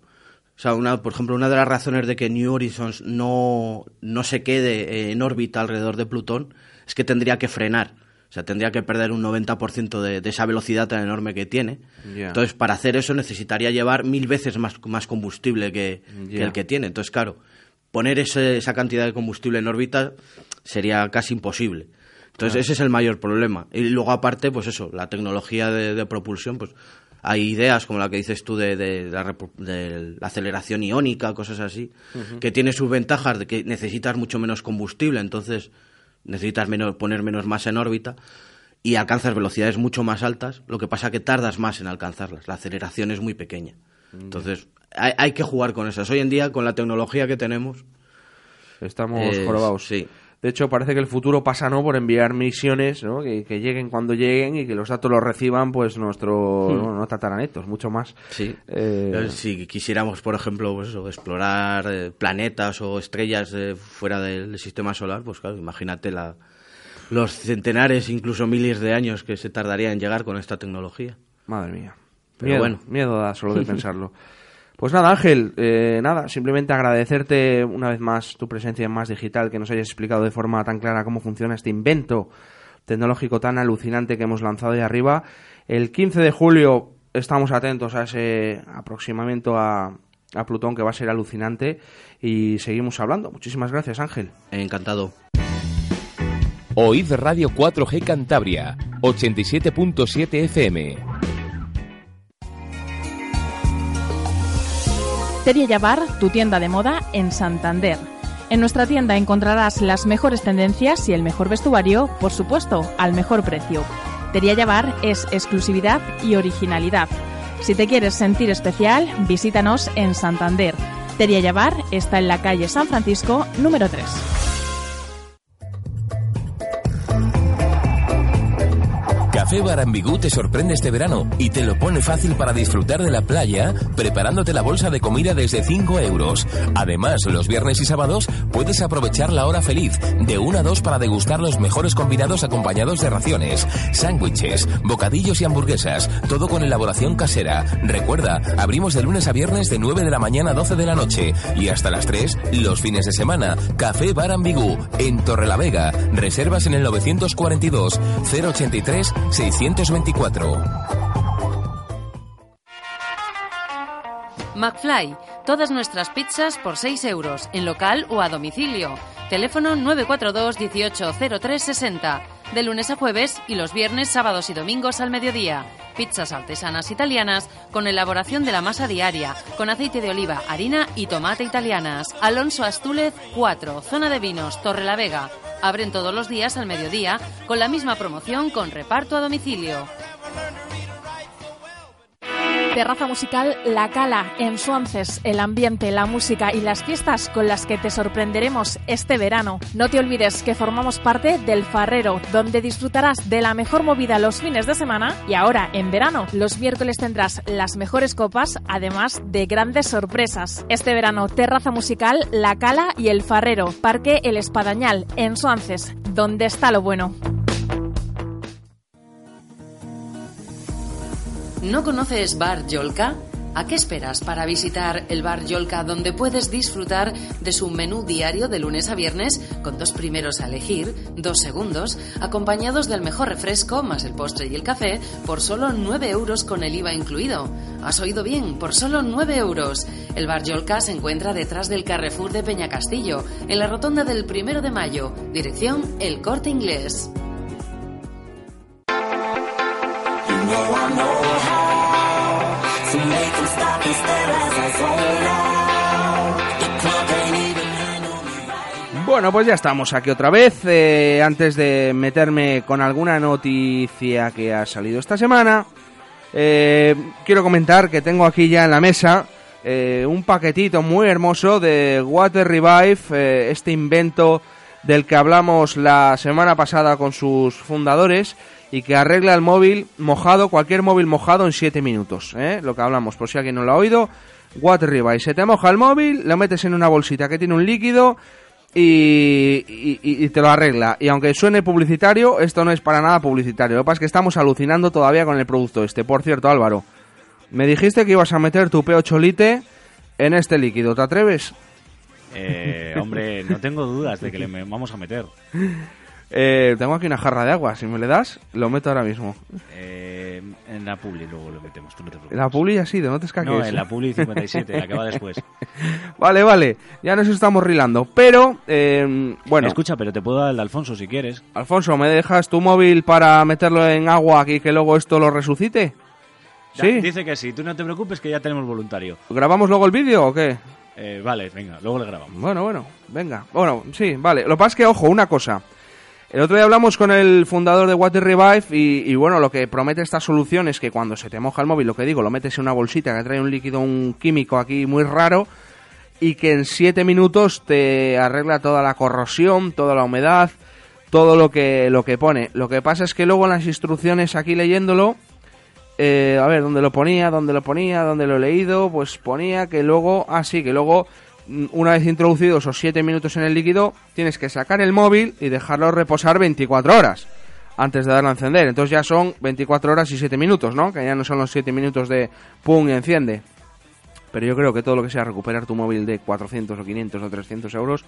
Speaker 3: O sea, una, por ejemplo, una de las razones de que New Horizons no, no se quede en órbita alrededor de Plutón es que tendría que frenar. O sea, tendría que perder un 90% de, de esa velocidad tan enorme que tiene. Entonces, para hacer eso necesitaría llevar mil veces más, más combustible que, que el que tiene. Entonces, claro, poner ese- esa cantidad de combustible en órbita sería casi imposible. Entonces, ese es el mayor problema. Y luego, aparte, pues eso, la tecnología de, de propulsión, pues hay ideas como la que dices tú de, de la, de la aceleración iónica, cosas así, que tiene sus ventajas de que necesitas mucho menos combustible, entonces necesitas menos, poner menos masa en órbita y alcanzas velocidades mucho más altas, lo que pasa que tardas más en alcanzarlas, la aceleración es muy pequeña. Entonces, hay, hay que jugar con esas. Hoy en día, con la tecnología que tenemos,
Speaker 2: Estamos
Speaker 3: Eh,
Speaker 2: jorobados.
Speaker 3: sí.
Speaker 2: De hecho, parece que el futuro pasa no por enviar misiones, ¿no? Que, que lleguen cuando lleguen y que los datos los reciban, pues nuestros no, no tataranetos, mucho más.
Speaker 3: Sí.
Speaker 2: Eh,
Speaker 3: Si quisiéramos, por ejemplo, pues eso, explorar eh, planetas o estrellas eh, fuera del, del sistema solar, pues claro, imagínate la, los centenares, incluso miles de años que se tardaría en llegar con esta tecnología.
Speaker 2: Madre mía.
Speaker 3: Pero
Speaker 2: miedo,
Speaker 3: bueno.
Speaker 2: miedo da solo de pensarlo. Pues nada, Ángel, eh, nada, simplemente agradecerte una vez más tu presencia en Más Digital, que nos hayas explicado de forma tan clara cómo funciona este invento tecnológico tan alucinante que hemos lanzado ahí arriba. El 15 de julio estamos atentos a ese aproximamiento a, a Plutón que va a ser alucinante y seguimos hablando. Muchísimas gracias, Ángel.
Speaker 3: Encantado.
Speaker 4: Oíd Radio 4G Cantabria, 87.7 FM.
Speaker 5: Teria Yabar, tu tienda de moda en Santander. En nuestra tienda encontrarás las mejores tendencias y el mejor vestuario, por supuesto, al mejor precio. Teria Yabar es exclusividad y originalidad. Si te quieres sentir especial, visítanos en Santander. Teria Yabar está en la calle San Francisco, número 3.
Speaker 4: Café Barambigú te sorprende este verano y te lo pone fácil para disfrutar de la playa preparándote la bolsa de comida desde 5 euros. Además, los viernes y sábados puedes aprovechar la hora feliz de 1 a 2 para degustar los mejores combinados acompañados de raciones, sándwiches, bocadillos y hamburguesas, todo con elaboración casera. Recuerda, abrimos de lunes a viernes de 9 de la mañana a 12 de la noche y hasta las 3 los fines de semana. Café Barambigú en Torrelavega. Reservas en el 942 083 624.
Speaker 6: McFly, todas nuestras pizzas por 6 euros, en local o a domicilio. Teléfono 942 180360. De lunes a jueves y los viernes, sábados y domingos al mediodía. Pizzas artesanas italianas con elaboración de la masa diaria, con aceite de oliva, harina y tomate italianas. Alonso Astúlez 4, zona de vinos, Torre la Vega. Abren todos los días al mediodía con la misma promoción con reparto a domicilio.
Speaker 5: Terraza musical La Cala, en Suances, el ambiente, la música y las fiestas con las que te sorprenderemos este verano. No te olvides que formamos parte del Farrero, donde disfrutarás de la mejor movida los fines de semana y ahora, en verano, los miércoles tendrás las mejores copas, además de grandes sorpresas. Este verano, Terraza musical La Cala y el Farrero, Parque El Espadañal, en Suances, donde está lo bueno.
Speaker 6: ¿No conoces Bar Yolka? ¿A qué esperas para visitar el Bar Yolka donde puedes disfrutar de su menú diario de lunes a viernes con dos primeros a elegir, dos segundos, acompañados del mejor refresco más el postre y el café por solo 9 euros con el IVA incluido? ¿Has oído bien? Por solo 9 euros. El Bar Yolka se encuentra detrás del Carrefour de Peñacastillo, en la rotonda del primero de mayo, dirección El Corte Inglés.
Speaker 2: Bueno, pues ya estamos aquí otra vez. Eh, antes de meterme con alguna noticia que ha salido esta semana, Eh, quiero comentar que tengo aquí ya en la mesa eh, un paquetito muy hermoso de Water Revive, este invento del que hablamos la semana pasada con sus fundadores y que arregla el móvil mojado, cualquier móvil mojado en 7 minutos. ¿eh? Lo que hablamos, por si alguien no lo ha oído. Water Revive, se te moja el móvil, lo metes en una bolsita que tiene un líquido y, y- y te lo arregla. Y aunque suene publicitario, esto no es para nada publicitario. Lo que pasa es que estamos alucinando todavía con el producto este. Por cierto, Álvaro, me dijiste que ibas a meter tu P8 Lite en este líquido. ¿Te atreves?
Speaker 7: Eh, hombre, no tengo dudas de que le vamos a meter.
Speaker 2: Eh, tengo aquí una jarra de agua. Si me le das, lo meto ahora mismo.
Speaker 7: Eh, en la Publi luego lo metemos, tú no te preocupes.
Speaker 2: La Publi ya sí, no te escaques.
Speaker 7: No, en la Publi 57, la que va después.
Speaker 2: Vale, vale. Ya nos estamos rilando. Pero, eh, bueno.
Speaker 7: Escucha, pero te puedo dar el de Alfonso si quieres.
Speaker 2: Alfonso, ¿me dejas tu móvil para meterlo en agua y que luego esto lo resucite?
Speaker 7: Ya,
Speaker 2: ¿Sí?
Speaker 7: Dice que sí, tú no te preocupes que ya tenemos voluntario.
Speaker 2: ¿Grabamos luego el vídeo o qué?
Speaker 7: Eh, vale, venga, luego le grabamos.
Speaker 2: Bueno, bueno, venga. Bueno, sí, vale. Lo que pasa es que, ojo, una cosa. El otro día hablamos con el fundador de Water Revive y, y, bueno, lo que promete esta solución es que cuando se te moja el móvil, lo que digo, lo metes en una bolsita que trae un líquido, un químico aquí muy raro y que en 7 minutos te arregla toda la corrosión, toda la humedad, todo lo que, lo que pone. Lo que pasa es que luego en las instrucciones aquí leyéndolo, eh, a ver, ¿dónde lo ponía? ¿Dónde lo ponía? ¿Dónde lo he leído? Pues ponía que luego, ah, sí, que luego, una vez introducidos esos 7 minutos en el líquido, tienes que sacar el móvil y dejarlo reposar 24 horas antes de darlo a encender. Entonces ya son 24 horas y 7 minutos, ¿no? Que ya no son los 7 minutos de pum y enciende. Pero yo creo que todo lo que sea recuperar tu móvil de 400 o 500 o 300 euros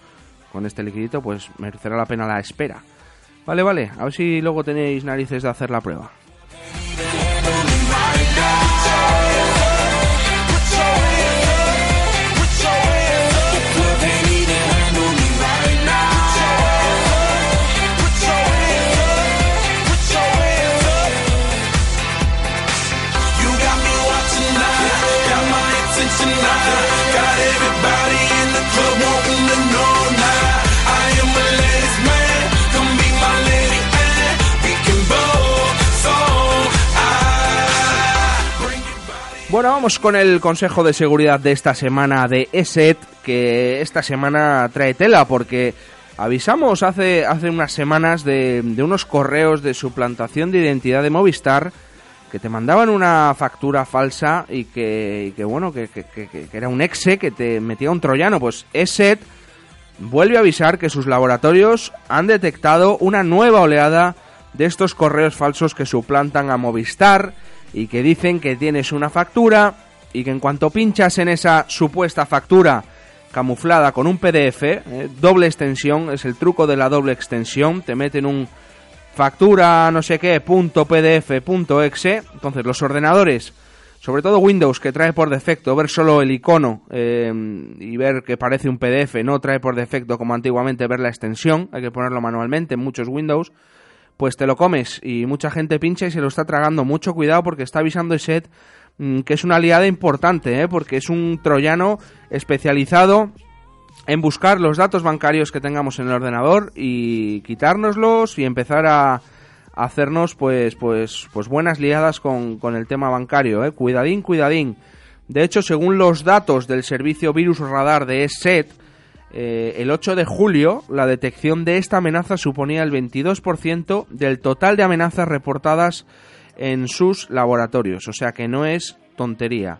Speaker 2: con este liquidito, pues merecerá la pena la espera. Vale, vale, a ver si luego tenéis narices de hacer la prueba. Bueno, vamos con el consejo de seguridad de esta semana de ESET, que esta semana trae tela porque avisamos hace, hace unas semanas de, de unos correos de suplantación de identidad de Movistar que te mandaban una factura falsa y que, y que bueno, que, que- era un exe que te metía un troyano. Pues ESET vuelve a avisar que sus laboratorios han detectado una nueva oleada de estos correos falsos que suplantan a Movistar y que dicen que tienes una factura y que en cuanto pinchas en esa supuesta factura camuflada con un PDF, eh, doble extensión, es el truco de la doble extensión, te meten un factura no sé qué punto pdf punto exe entonces los ordenadores sobre todo Windows que trae por defecto ver solo el icono eh, y ver que parece un PDF no trae por defecto como antiguamente ver la extensión hay que ponerlo manualmente en muchos Windows pues te lo comes y mucha gente pincha y se lo está tragando mucho cuidado porque está avisando ESET mm, que es una aliada importante ¿eh? porque es un troyano especializado en buscar los datos bancarios que tengamos en el ordenador y quitárnoslos y empezar a, a hacernos pues pues pues buenas liadas con, con el tema bancario, ¿eh? cuidadín, cuidadín. De hecho, según los datos del servicio Virus Radar de ESET, eh, el 8 de julio la detección de esta amenaza suponía el 22% del total de amenazas reportadas en sus laboratorios, o sea que no es tontería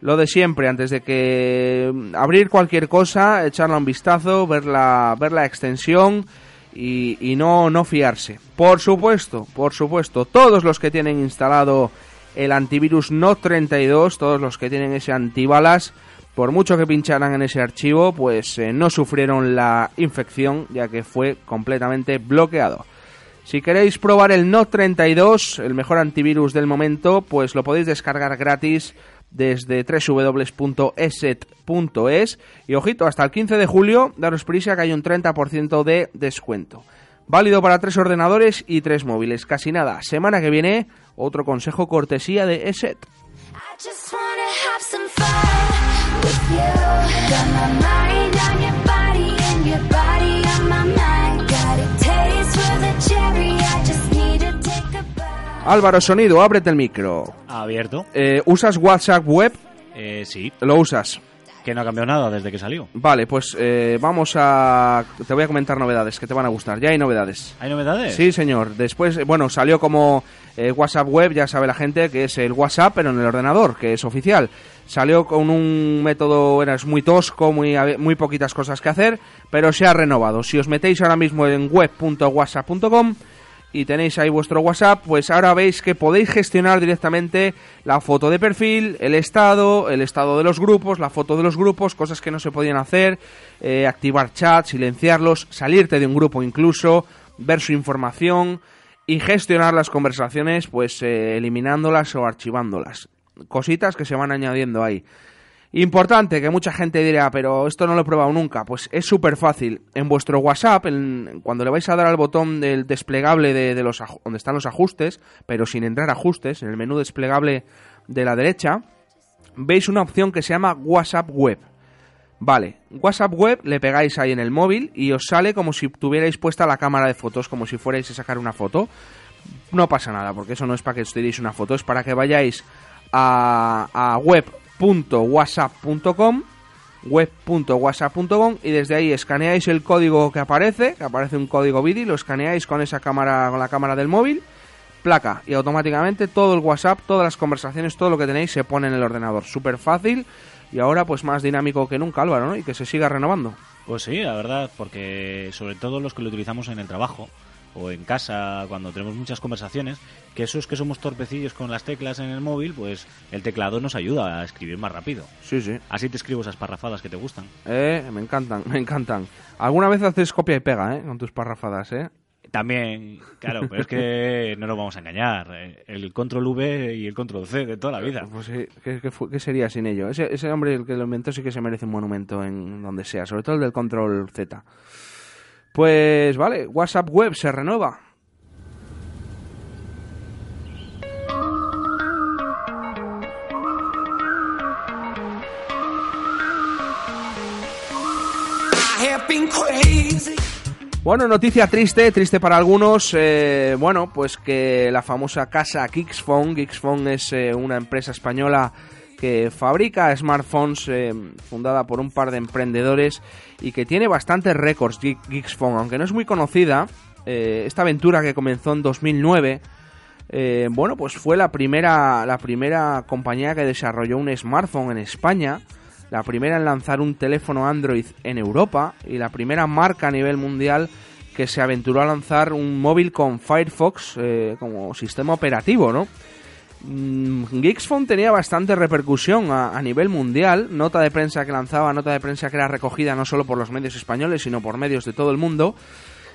Speaker 2: lo de siempre, antes de que mm, abrir cualquier cosa, echarle un vistazo, ver la, ver la extensión y, y no, no fiarse. Por supuesto, por supuesto, todos los que tienen instalado el antivirus NOT32, todos los que tienen ese antibalas, por mucho que pincharan en ese archivo, pues eh, no sufrieron la infección, ya que fue completamente bloqueado. Si queréis probar el NOT32, el mejor antivirus del momento, pues lo podéis descargar gratis desde www.eset.es y ojito, hasta el 15 de julio, daros prisa que hay un 30% de descuento. Válido para tres ordenadores y tres móviles. Casi nada. Semana que viene, otro consejo cortesía de ESET. Álvaro Sonido, ábrete el micro.
Speaker 7: Abierto.
Speaker 2: Eh, ¿Usas WhatsApp web?
Speaker 7: Eh, sí.
Speaker 2: Lo usas.
Speaker 7: Que no ha cambiado nada desde que salió.
Speaker 2: Vale, pues eh, vamos a... Te voy a comentar novedades que te van a gustar. Ya hay novedades.
Speaker 7: ¿Hay novedades?
Speaker 2: Sí, señor. Después, bueno, salió como WhatsApp web, ya sabe la gente que es el WhatsApp, pero en el ordenador, que es oficial. Salió con un método, bueno, muy tosco, muy, muy poquitas cosas que hacer, pero se ha renovado. Si os metéis ahora mismo en web.whatsapp.com y tenéis ahí vuestro WhatsApp, pues ahora veis que podéis gestionar directamente la foto de perfil, el estado, el estado de los grupos, la foto de los grupos, cosas que no se podían hacer, eh, activar chats, silenciarlos, salirte de un grupo incluso, ver su información y gestionar las conversaciones, pues eh, eliminándolas o archivándolas. Cositas que se van añadiendo ahí. Importante, que mucha gente dirá, pero esto no lo he probado nunca. Pues es súper fácil. En vuestro WhatsApp, en- cuando le vais a dar al botón del desplegable de, los donde están los ajustes, pero sin entrar a ajustes, en el menú desplegable de la derecha, veis una opción que se llama WhatsApp Web. Vale, WhatsApp Web le pegáis ahí en el móvil y os sale como si tuvierais puesta la cámara de fotos, como si fuerais a sacar una foto. No pasa nada, porque eso no es para que os tiréis una foto, es para que vayáis a, a web.whatsapp.com web.whatsapp.com y desde ahí escaneáis el código que aparece, que aparece un código BIDI, lo escaneáis con esa cámara, con la cámara del móvil, placa y automáticamente todo el WhatsApp, todas las conversaciones, todo lo que tenéis se pone en el ordenador. Súper fácil y ahora pues más dinámico que nunca, Álvaro, ¿no? Y que se siga renovando.
Speaker 7: Pues sí, la verdad, porque sobre todo los que lo utilizamos en el trabajo o en casa cuando tenemos muchas conversaciones, que esos que somos torpecillos con las teclas en el móvil, pues el teclado nos ayuda a escribir más rápido.
Speaker 2: Sí, sí.
Speaker 7: Así te escribo esas parrafadas que te gustan.
Speaker 2: Eh, me encantan, me encantan. Alguna vez haces copia y pega, ¿eh? Con tus parrafadas, ¿eh?
Speaker 7: También, claro, pero es que no nos vamos a engañar. eh, El control V y el control C de toda la vida.
Speaker 2: Pues sí, ¿qué, qué qué sería sin ello? Ese, ese hombre el que lo inventó sí que se merece un monumento en donde sea, sobre todo el del control Z. Pues vale, WhatsApp Web se renueva. Bueno, noticia triste, triste para algunos. eh, bueno, pues que la famosa casa Geeksphone, Geeksphone es eh, una empresa española que fabrica smartphones, eh, fundada por un par de emprendedores y que tiene bastantes récords, Geek- Geeksphone, aunque no es muy conocida. eh, esta aventura que comenzó en 2009, eh, bueno, pues fue la primera, la primera compañía que desarrolló un smartphone en España la primera en lanzar un teléfono Android en Europa y la primera marca a nivel mundial que se aventuró a lanzar un móvil con Firefox eh, como sistema operativo, ¿no? Mm, Geeksphone tenía bastante repercusión a, nivel mundial, nota de prensa que lanzaba, nota de prensa que era recogida no solo por los medios españoles, sino por medios de todo el mundo.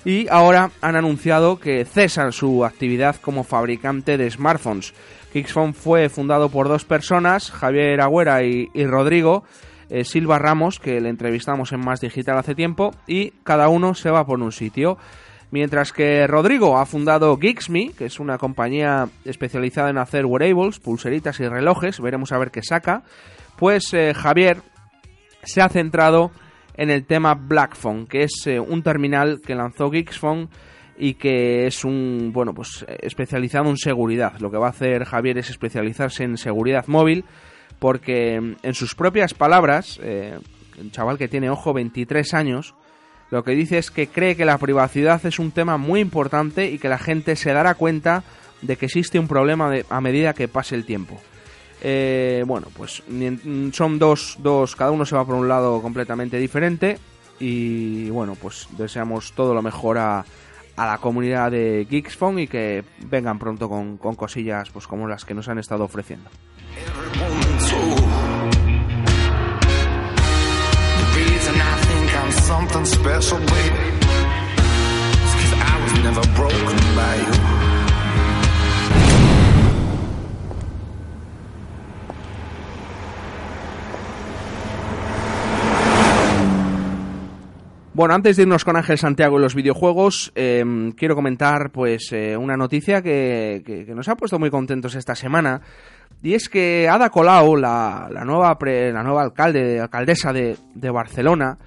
Speaker 2: Y ahora han anunciado que cesan su actividad como fabricante de smartphones. Geeksphone fue fundado por dos personas, Javier Agüera y, y Rodrigo eh, Silva Ramos, que le entrevistamos en Más Digital hace tiempo, y cada uno se va por un sitio. Mientras que Rodrigo ha fundado Geeksme, que es una compañía especializada en hacer wearables, pulseritas y relojes, veremos a ver qué saca, pues eh, Javier se ha centrado en el tema Blackphone, que es eh, un terminal que lanzó Geeksphone y que es un, bueno, pues especializado en seguridad. Lo que va a hacer Javier es especializarse en seguridad móvil, porque mm, en sus propias palabras, eh, un chaval que tiene, ojo, 23 años, lo que dice es que cree que la privacidad es un tema muy importante y que la gente se dará cuenta de que existe un problema a medida que pase el tiempo. Eh, bueno, pues ni- son dos, dos, cada uno se va por un lado completamente diferente y bueno, pues deseamos todo lo mejor a, a la comunidad de Geeksphone y que vengan pronto con, con cosillas pues como las que nos han estado ofreciendo.
Speaker 8: Something special, baby, 'cause I was never broken by you.
Speaker 2: Bueno, antes de irnos con Ángel Santiago y los videojuegos, eh, quiero comentar pues eh, una noticia que, nos ha puesto muy contentos esta semana. Y es que Ada Colau, la, nueva, pre- la nueva alcalde, alcaldesa de, de Barcelona,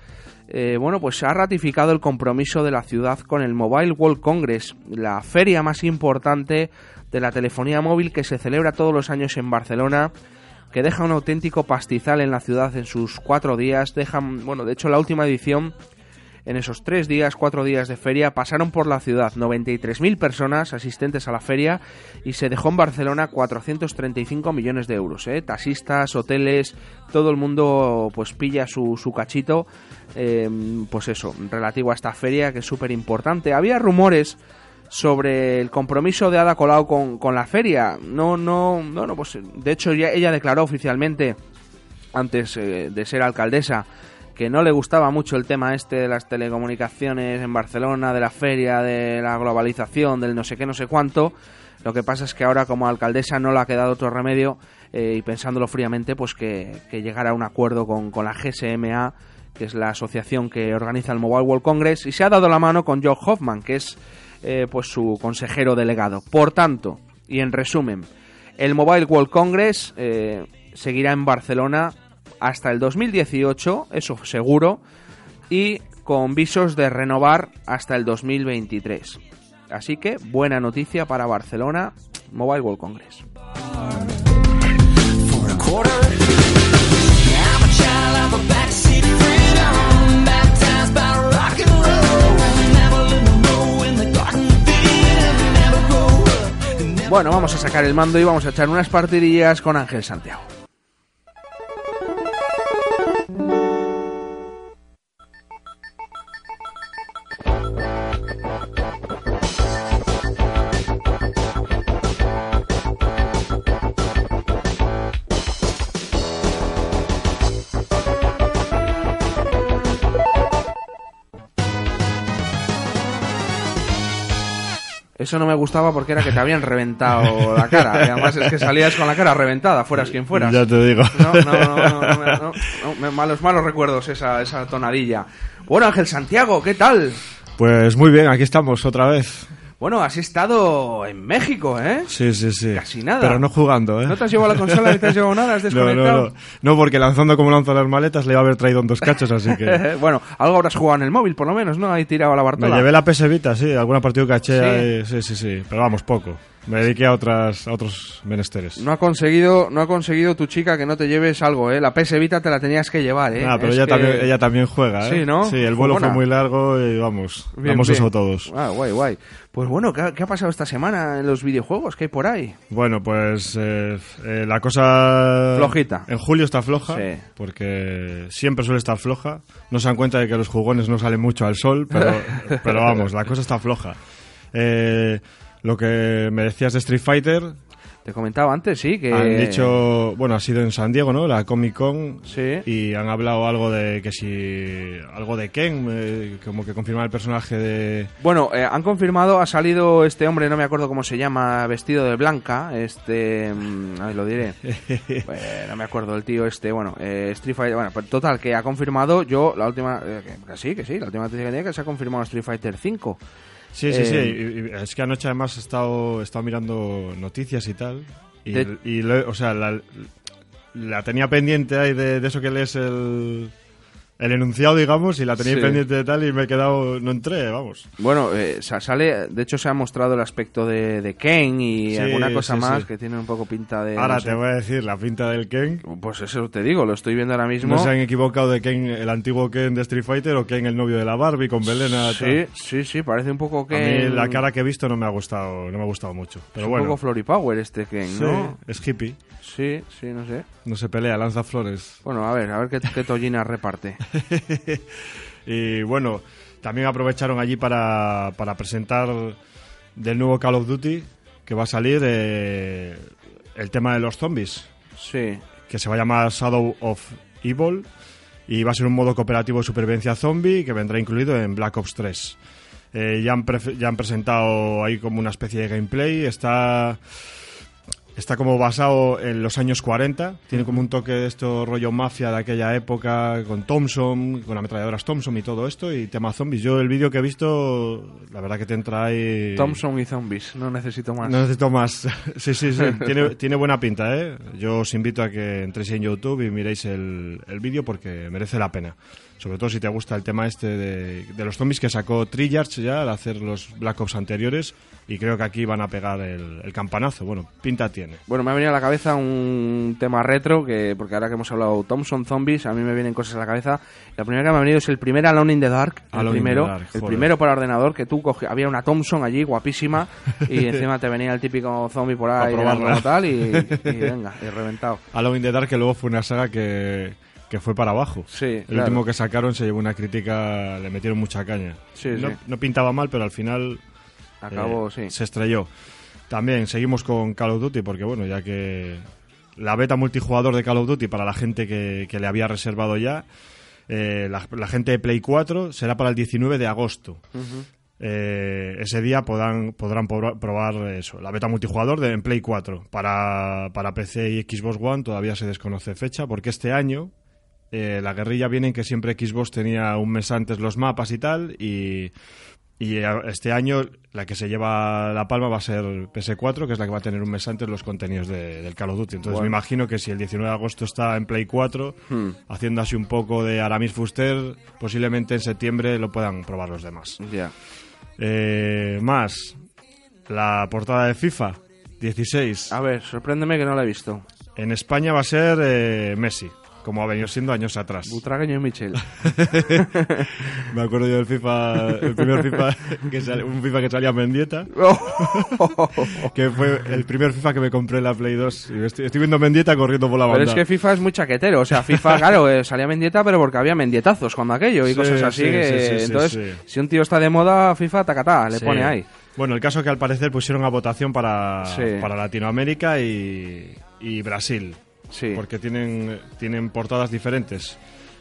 Speaker 2: eh, bueno, pues ha ratificado el compromiso de la ciudad con el Mobile World Congress, la feria más importante de la telefonía móvil que se celebra todos los años en Barcelona, que deja un auténtico pastizal en la ciudad en sus cuatro días. Dejan, bueno, de hecho la última edición, en esos tres días, cuatro días de feria, pasaron por la ciudad 93.000 personas asistentes a la feria y se dejó en Barcelona 435 millones de euros. ¿eh? Taxistas, hoteles, todo el mundo pues pilla su, su cachito, eh, pues eso, relativo a esta feria que es súper importante. Había rumores sobre el compromiso de Ada Colau con, con la feria. No, no, no, no, pues de hecho ya, ella declaró oficialmente antes eh, de ser alcaldesa que no le gustaba mucho el tema este de las telecomunicaciones en Barcelona, de la feria, de la globalización, del no sé qué, no sé cuánto. Lo que pasa es que ahora como alcaldesa no le ha quedado otro remedio eh, y pensándolo fríamente, pues que, que llegara a un acuerdo con, con la GSMA, que es la asociación que organiza el Mobile World Congress, y se ha dado la mano con Joe Hoffman, que es eh, pues su consejero delegado. Por tanto, y en resumen, el Mobile World Congress eh, seguirá en Barcelona hasta el 2018, eso seguro, y con visos de renovar hasta el 2023. Así que buena noticia para Barcelona, Mobile World Congress. Bueno, vamos a sacar el mando y vamos a echar unas partidillas con Ángel Santiago. Eso no me gustaba porque era que te habían reventado la cara. Y además es que salías con la cara reventada, fueras quien fueras.
Speaker 9: Ya te digo.
Speaker 2: No, no, no, no, no, me- no, no, me- malos, malos recuerdos esa, esa tonadilla. Bueno, Ángel Santiago, ¿qué tal?
Speaker 9: Pues muy bien, aquí estamos otra vez.
Speaker 2: Bueno, has estado en México, ¿eh?
Speaker 9: Sí, sí, sí.
Speaker 2: Casi nada.
Speaker 9: Pero no jugando, ¿eh?
Speaker 2: ¿No te has llevado la consola ni te has llevado nada? ¿Has
Speaker 9: No,
Speaker 2: desconectado?
Speaker 9: no, no. No, porque lanzando como lanzo las maletas le iba a haber traído en dos cachos, así que...
Speaker 2: bueno, algo habrás jugado en el móvil, por lo menos, ¿no? Ahí tirado a la
Speaker 9: Me
Speaker 2: Bartola.
Speaker 9: llevé la PS Vita, sí, alguna partido caché
Speaker 2: Sí.
Speaker 9: ahí, sí, sí, sí, pero vamos, poco. Me dediqué a otras a otros menesteres.
Speaker 2: No ha conseguido, no ha conseguido tu chica que no te lleves algo, ¿eh? La PS Vita te la tenías que llevar, ¿eh?
Speaker 9: Ah, pero ella,
Speaker 2: que-
Speaker 9: también, ella también juega, ¿eh?
Speaker 2: Sí, ¿no?
Speaker 9: Sí, el vuelo fue muy largo y vamos,
Speaker 2: Bien,
Speaker 9: damos
Speaker 2: bien.
Speaker 9: eso todos.
Speaker 2: Ah, guay, guay. Pues bueno, ¿qué ha, qué ha pasado esta semana en los videojuegos? ¿Qué hay por ahí?
Speaker 9: Bueno, pues eh, eh, la cosa...
Speaker 2: Flojita.
Speaker 9: En julio está floja,
Speaker 2: Sí.
Speaker 9: porque siempre suele estar floja. No se dan cuenta de que los jugones no salen mucho al sol, pero, pero vamos, la cosa está floja. Eh, lo que me decías de Street Fighter,
Speaker 2: Te comentaba antes, sí, que...
Speaker 9: han dicho, bueno, ha sido en San Diego, ¿no? La Comic Con.
Speaker 2: Sí.
Speaker 9: Y han hablado algo de que si... Algo de Ken, eh, como que confirmar el personaje de...
Speaker 2: Bueno, eh, han confirmado, ha salido este hombre, no me acuerdo cómo se llama, vestido de blanca, este... mm, Ahí lo diré. Pues, no me acuerdo el tío este, bueno, eh, Street Fighter... Bueno, pues total, que ha confirmado yo la última... eh, que, que sí, que sí, la última noticia que tenía que se ha confirmado Street Fighter 5.
Speaker 9: Sí, sí, sí.
Speaker 2: Eh,
Speaker 9: y- y es que anoche además he estado, he estado mirando noticias y tal. Y,
Speaker 2: De-
Speaker 9: y lo- o sea, la, la tenía pendiente ahí de, de eso que lees el, el enunciado, digamos, y la tenía
Speaker 2: Sí.
Speaker 9: pendiente de tal y me he quedado, no entré, vamos.
Speaker 2: Bueno, eh, sa- sale, de hecho se ha mostrado el aspecto de, de Ken y
Speaker 9: Sí,
Speaker 2: alguna cosa
Speaker 9: sí,
Speaker 2: más que tiene un poco pinta de...
Speaker 9: Ahora
Speaker 2: no sé.
Speaker 9: te voy a decir la pinta del Ken.
Speaker 2: Pues eso te digo, lo estoy viendo ahora mismo.
Speaker 9: No se han equivocado de Ken, el antiguo Ken de Street Fighter o Ken el novio de la Barbie con Belena.
Speaker 2: Sí,
Speaker 9: tal.
Speaker 2: sí, sí, parece un poco
Speaker 9: A
Speaker 2: Ken...
Speaker 9: mí la cara que he visto no me ha gustado, no me ha gustado mucho. Pero
Speaker 2: es
Speaker 9: bueno,
Speaker 2: un poco Flory Power este Ken,
Speaker 9: sí,
Speaker 2: ¿no?
Speaker 9: es hippie,
Speaker 2: Sí, sí, no sé.
Speaker 9: no se pelea, lanza flores.
Speaker 2: Bueno, a ver, a ver qué, qué tollina reparte.
Speaker 9: Y bueno, también aprovecharon allí para, para presentar del nuevo Call of Duty que va a salir eh, el tema de los zombies,
Speaker 2: Sí.
Speaker 9: que se va a llamar Shadow of Evil y va a ser un modo cooperativo de supervivencia zombie que vendrá incluido en Black Ops 3. Eh, ya, han ya han presentado ahí como una especie de gameplay, está... Está como basado en los años 40, tiene como un toque de esto rollo mafia de aquella época, con Thompson, con ametralladoras Thompson y todo esto, y tema zombies. Yo el vídeo que he visto, la verdad que te entra ahí...
Speaker 2: Thompson y zombies, no necesito más.
Speaker 9: No necesito más. Sí, sí, sí. tiene, tiene buena pinta, ¿eh? Yo os invito a que entréis en YouTube y miréis el, el vídeo porque merece la pena. Sobre todo si te gusta el tema este de, de los zombies que sacó Treyarch ya al hacer los Black Ops anteriores. Y creo que aquí van a pegar el, el campanazo. Bueno, pinta tiene.
Speaker 2: Bueno, me ha venido a la cabeza un tema retro, que porque ahora que hemos hablado Thompson Zombies, a mí me vienen cosas a la cabeza. La primera que me ha venido es el primer Alone in the Dark, el
Speaker 9: Alone
Speaker 2: primero,
Speaker 9: Dark,
Speaker 2: el primero para ordenador, que tú coge, había una Thompson allí, guapísima, y encima te venía el típico zombie por ahí,
Speaker 9: A
Speaker 2: como tal, y, y venga, y reventado.
Speaker 9: Halo in the Dark, que luego fue una saga que, que fue para abajo.
Speaker 2: Sí,
Speaker 9: El
Speaker 2: claro.
Speaker 9: último que sacaron se llevó una crítica, le metieron mucha caña.
Speaker 2: Sí,
Speaker 9: no,
Speaker 2: sí.
Speaker 9: no pintaba mal, pero al final
Speaker 2: Acabó,
Speaker 9: eh,
Speaker 2: sí.
Speaker 9: se estrelló. También seguimos con Call of Duty, porque bueno, ya que la beta multijugador de Call of Duty para la gente que, que le había reservado ya, eh, la, la gente de Play 4 será para el 19 de agosto. Eh, ese día podrán, probar eso, la beta multijugador de, en Play 4. Para, para PC y Xbox One todavía se desconoce fecha, porque este año eh, la guerrilla viene en que siempre Xbox tenía un mes antes los mapas y tal, y, este año la que se lleva la palma va a ser PS4, que es la que va a tener un mes antes los contenidos de- del Call of Duty. Entonces
Speaker 2: Bueno.
Speaker 9: me imagino que si el 19 de agosto está en Play 4,
Speaker 2: Hmm.
Speaker 9: haciendo así un poco de Aramis Fuster, posiblemente en septiembre lo puedan probar los demás. Eh, más, la portada de FIFA 16.
Speaker 2: A ver, sorpréndeme que no la he visto.
Speaker 9: En España va a ser eh, Messi, como ha venido siendo años atrás.
Speaker 2: Butragueño y Michel.
Speaker 9: Me acuerdo yo del FIFA, el primer FIFA, que sal- un FIFA que salía Mendieta, que fue el primer FIFA que me compré en la Play 2. Y estoy, estoy viendo Mendieta corriendo por la
Speaker 2: Pero
Speaker 9: banda.
Speaker 2: es que FIFA es muy chaquetero. O sea, FIFA, claro, eh, salía mendieta, pero porque había mendietazos cuando aquello y
Speaker 9: Sí,
Speaker 2: cosas así.
Speaker 9: sí,
Speaker 2: que,
Speaker 9: sí,
Speaker 2: entonces, si un tío está de moda, FIFA, tacatá, le pone ahí.
Speaker 9: Bueno, el caso que al parecer pusieron a votación para, para Latinoamérica y, y Brasil.
Speaker 2: Sí.
Speaker 9: Porque tienen, tienen portadas diferentes.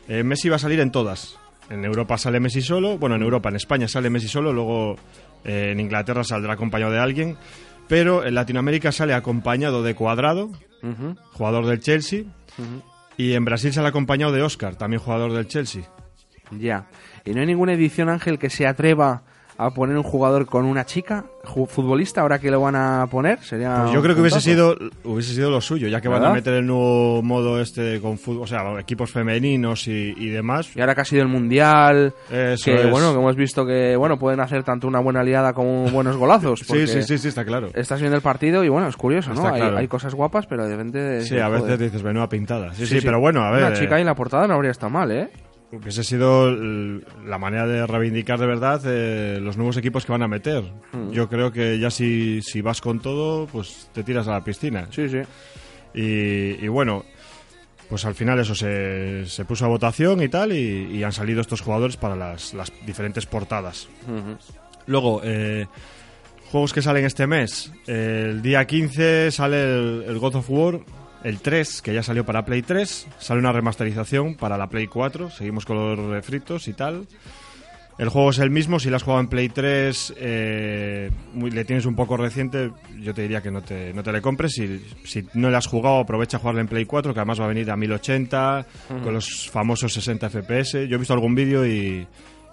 Speaker 9: Eh, Messi va a salir en todas. En Europa sale Messi solo. Bueno, en Europa, en España sale Messi solo. Luego eh, en Inglaterra saldrá acompañado de alguien. Pero en Latinoamérica sale acompañado de Cuadrado, jugador del Chelsea. Y en Brasil sale acompañado de Oscar, también jugador del Chelsea.
Speaker 2: Ya. ¿Y no hay ninguna edición, Ángel, que se atreva a poner un jugador con una chica futbolista ahora que lo van a poner? Sería
Speaker 9: Pues yo creo que hubiese sido, hubiese sido lo suyo, ya que van a meter el nuevo modo este con fútbol, o sea, equipos femeninos y, y demás.
Speaker 2: Y ahora que ha sido el mundial,
Speaker 9: Eso
Speaker 2: que
Speaker 9: es.
Speaker 2: bueno, que hemos visto que bueno pueden hacer tanto una buena liada como buenos golazos.
Speaker 9: Sí, sí, sí, sí, está claro.
Speaker 2: Estás viendo el partido y bueno, es curioso, ¿no? Hay,
Speaker 9: claro.
Speaker 2: hay cosas guapas, pero de repente.
Speaker 9: Sí, a
Speaker 2: joder.
Speaker 9: veces dices, menuda pintada. Sí, sí, pero bueno, a ver.
Speaker 2: Una chica ahí en la portada no habría estado mal, ¿eh?
Speaker 9: Hubiese sido la manera de reivindicar de verdad eh, los nuevos equipos que van a meter.
Speaker 2: Mm.
Speaker 9: Yo creo que ya si, si vas con todo, pues te tiras a la piscina.
Speaker 2: Sí, sí.
Speaker 9: Y, y bueno, pues al final eso se, se puso a votación y tal, y, y han salido estos jugadores para las, las diferentes portadas. Luego, eh, juegos que salen este mes. El día 15 sale el, el God of War, el 3, que ya salió para Play 3. Sale una remasterización para la Play 4. Seguimos con los refritos y tal. El juego es el mismo, si lo has jugado en Play 3, eh, muy- le tienes un poco reciente, yo te diría que no te, no te le compres. Si, si no le has jugado, aprovecha a jugarlo en Play 4, que además va a venir a 1080,
Speaker 2: Ujú.
Speaker 9: con los famosos 60 FPS. Yo he visto algún vídeo y,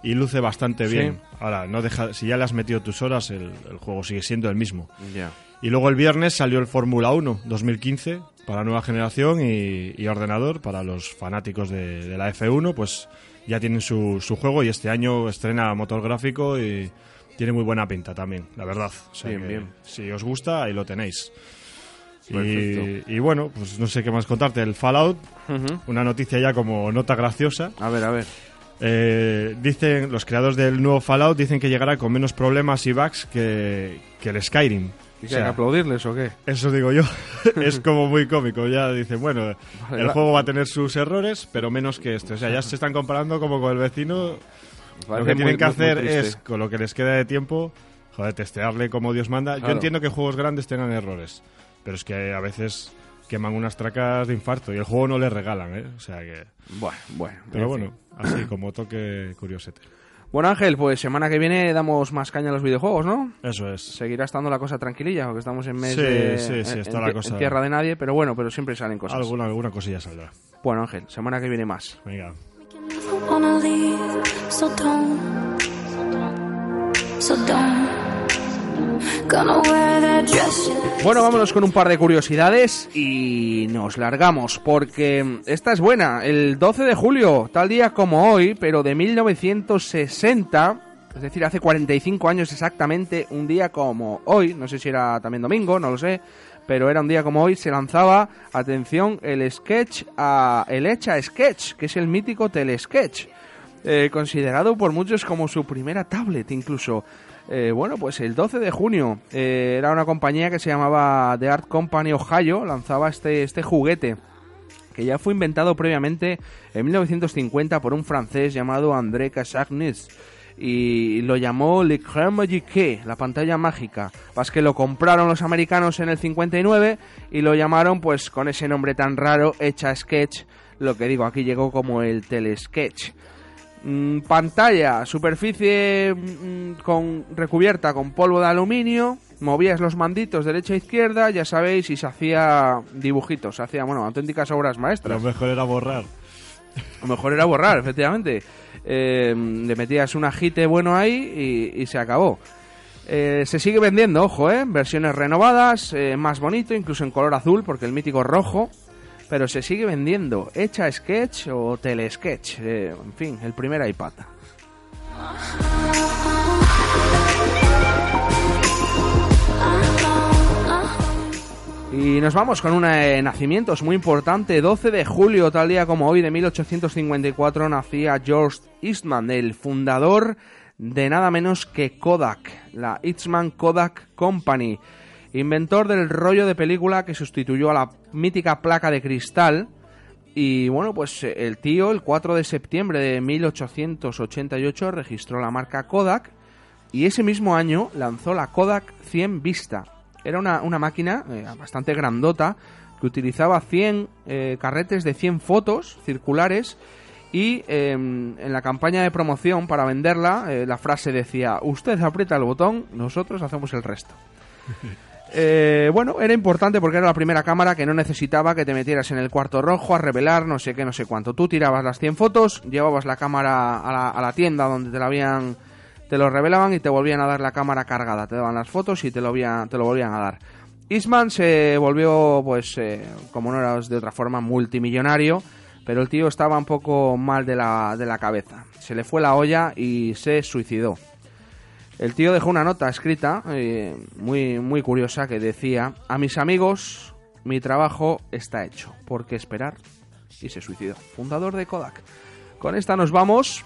Speaker 9: y luce bastante
Speaker 2: Sí.
Speaker 9: bien. Ahora, no deja, si ya le has metido tus horas, el, el juego sigue siendo el mismo.
Speaker 2: Ya.
Speaker 9: Y luego el viernes salió el Fórmula 1 2015 para nueva generación y, y ordenador para los fanáticos de, de la F1, pues ya tienen su, su juego y este año estrena motor gráfico y tiene muy buena pinta también, la verdad. O sea
Speaker 2: Bien, bien.
Speaker 9: Si os gusta, ahí lo tenéis. Y, y bueno, pues no sé qué más contarte. El Fallout, una noticia ya como nota graciosa.
Speaker 2: A ver, a ver.
Speaker 9: Eh, dicen los creadores del nuevo Fallout dicen que llegará con menos problemas y bugs que, que el Skyrim.
Speaker 2: ¿Y
Speaker 9: O
Speaker 2: que hay que
Speaker 9: sea,
Speaker 2: aplaudirles o qué?
Speaker 9: eso digo yo. es como muy cómico. Ya dicen, bueno,
Speaker 2: Vale,
Speaker 9: el
Speaker 2: la-
Speaker 9: juego va a tener sus errores, pero menos que este. O sea, ya se están comparando como con el vecino. Lo
Speaker 2: Parece
Speaker 9: que tienen
Speaker 2: muy-
Speaker 9: que
Speaker 2: muy- muy
Speaker 9: hacer
Speaker 2: triste.
Speaker 9: es, con lo que les queda de tiempo, joder, testearle como Dios manda. Yo
Speaker 2: Claro.
Speaker 9: entiendo que juegos grandes tengan errores, pero es que a veces queman unas tracas de infarto y el juego no le regalan, ¿eh? O sea que...
Speaker 2: Bueno, bueno.
Speaker 9: Pero
Speaker 2: en
Speaker 9: bueno, así como toque curiosete.
Speaker 2: Bueno, Ángel, pues semana que viene damos más caña a los videojuegos, ¿no?
Speaker 9: Eso es.
Speaker 2: Seguirá estando la cosa tranquililla, porque estamos en mes
Speaker 9: Sí,
Speaker 2: de...
Speaker 9: sí, sí, está
Speaker 2: en,
Speaker 9: la cosa-
Speaker 2: en tierra de nadie, pero bueno, pero siempre salen cosas.
Speaker 9: Alguna, alguna cosilla saldrá.
Speaker 2: Bueno, Ángel, semana que viene más.
Speaker 9: Venga.
Speaker 10: wanna leave, so don't, so don't
Speaker 2: Bueno, vámonos con un par de curiosidades y nos largamos porque esta es buena. El 12 de julio, tal día como hoy, pero de 1960, es decir, hace 45 años exactamente, un día como hoy, no sé si era también domingo, no lo sé, pero era un día como hoy, se lanzaba, atención, el sketch, a, el Echa Sketch, que es el mítico telesketch, eh, considerado por muchos como su primera tablet incluso. Eh, bueno, pues el 12 de junio eh, era una compañía que se llamaba The Art Company Ohio, lanzaba este, este juguete que ya fue inventado previamente en 1950 por un francés llamado André Casagnes y lo llamó Le Crème Magique, la pantalla mágica. Más que lo compraron los americanos en el 59 y lo llamaron pues con ese nombre tan raro, Hecha Sketch, lo que digo, aquí llegó como el Telesketch. Mm, pantalla, superficie mm, con recubierta con polvo de aluminio, movías los manditos derecha e izquierda, ya sabéis, y se hacía dibujitos, se hacía, bueno, auténticas obras maestras.
Speaker 9: Lo mejor era borrar.
Speaker 2: Lo mejor era borrar, efectivamente. Eh, le metías un agite bueno ahí y, y se acabó. Eh, se sigue vendiendo, ojo, eh, versiones renovadas, eh, más bonito, incluso en color azul, porque el mítico rojo. Pero se sigue vendiendo, hecha sketch o telesketch, eh, en fin, el primer iPad. Y nos vamos con un eh, nacimientos muy importante. 12 de julio, tal día como hoy, de 1854, nacía George Eastman, el fundador de nada menos que Kodak, la Eastman Kodak Company. Inventor del rollo de película que sustituyó a la mítica placa de cristal. Y bueno, pues eh, el tío, el 4 de septiembre de 1888, registró la marca Kodak. Y ese mismo año lanzó la Kodak 100 Vista. Era una, una máquina eh, bastante grandota que utilizaba 100 eh, carretes de 100 fotos circulares y eh, en la campaña de promoción para venderla la frase decía usted aprieta el botón, nosotros hacemos el resto. Eh, bueno, era importante porque era la primera cámara que no necesitaba que te metieras en el cuarto rojo a revelar no sé qué, no sé cuánto. Tú tirabas las 100 fotos, llevabas la cámara a la, a la tienda donde te la habían te lo revelaban y te volvían a dar la cámara cargada. Te daban las fotos y te lo, habían- te lo volvían a dar. Eastman se volvió, pues, eh, como no era de otra forma, multimillonario, pero el tío estaba un poco mal de la, de la cabeza. Se le fue la olla y se suicidó. El tío dejó una nota escrita, eh, muy, muy curiosa, que decía, a mis amigos, mi trabajo está hecho, ¿por qué esperar? Y se suicidó. Fundador de Kodak. Con esta nos vamos.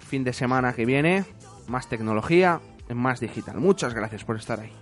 Speaker 2: Fin de semana que viene, más tecnología, más digital. Muchas gracias por estar ahí.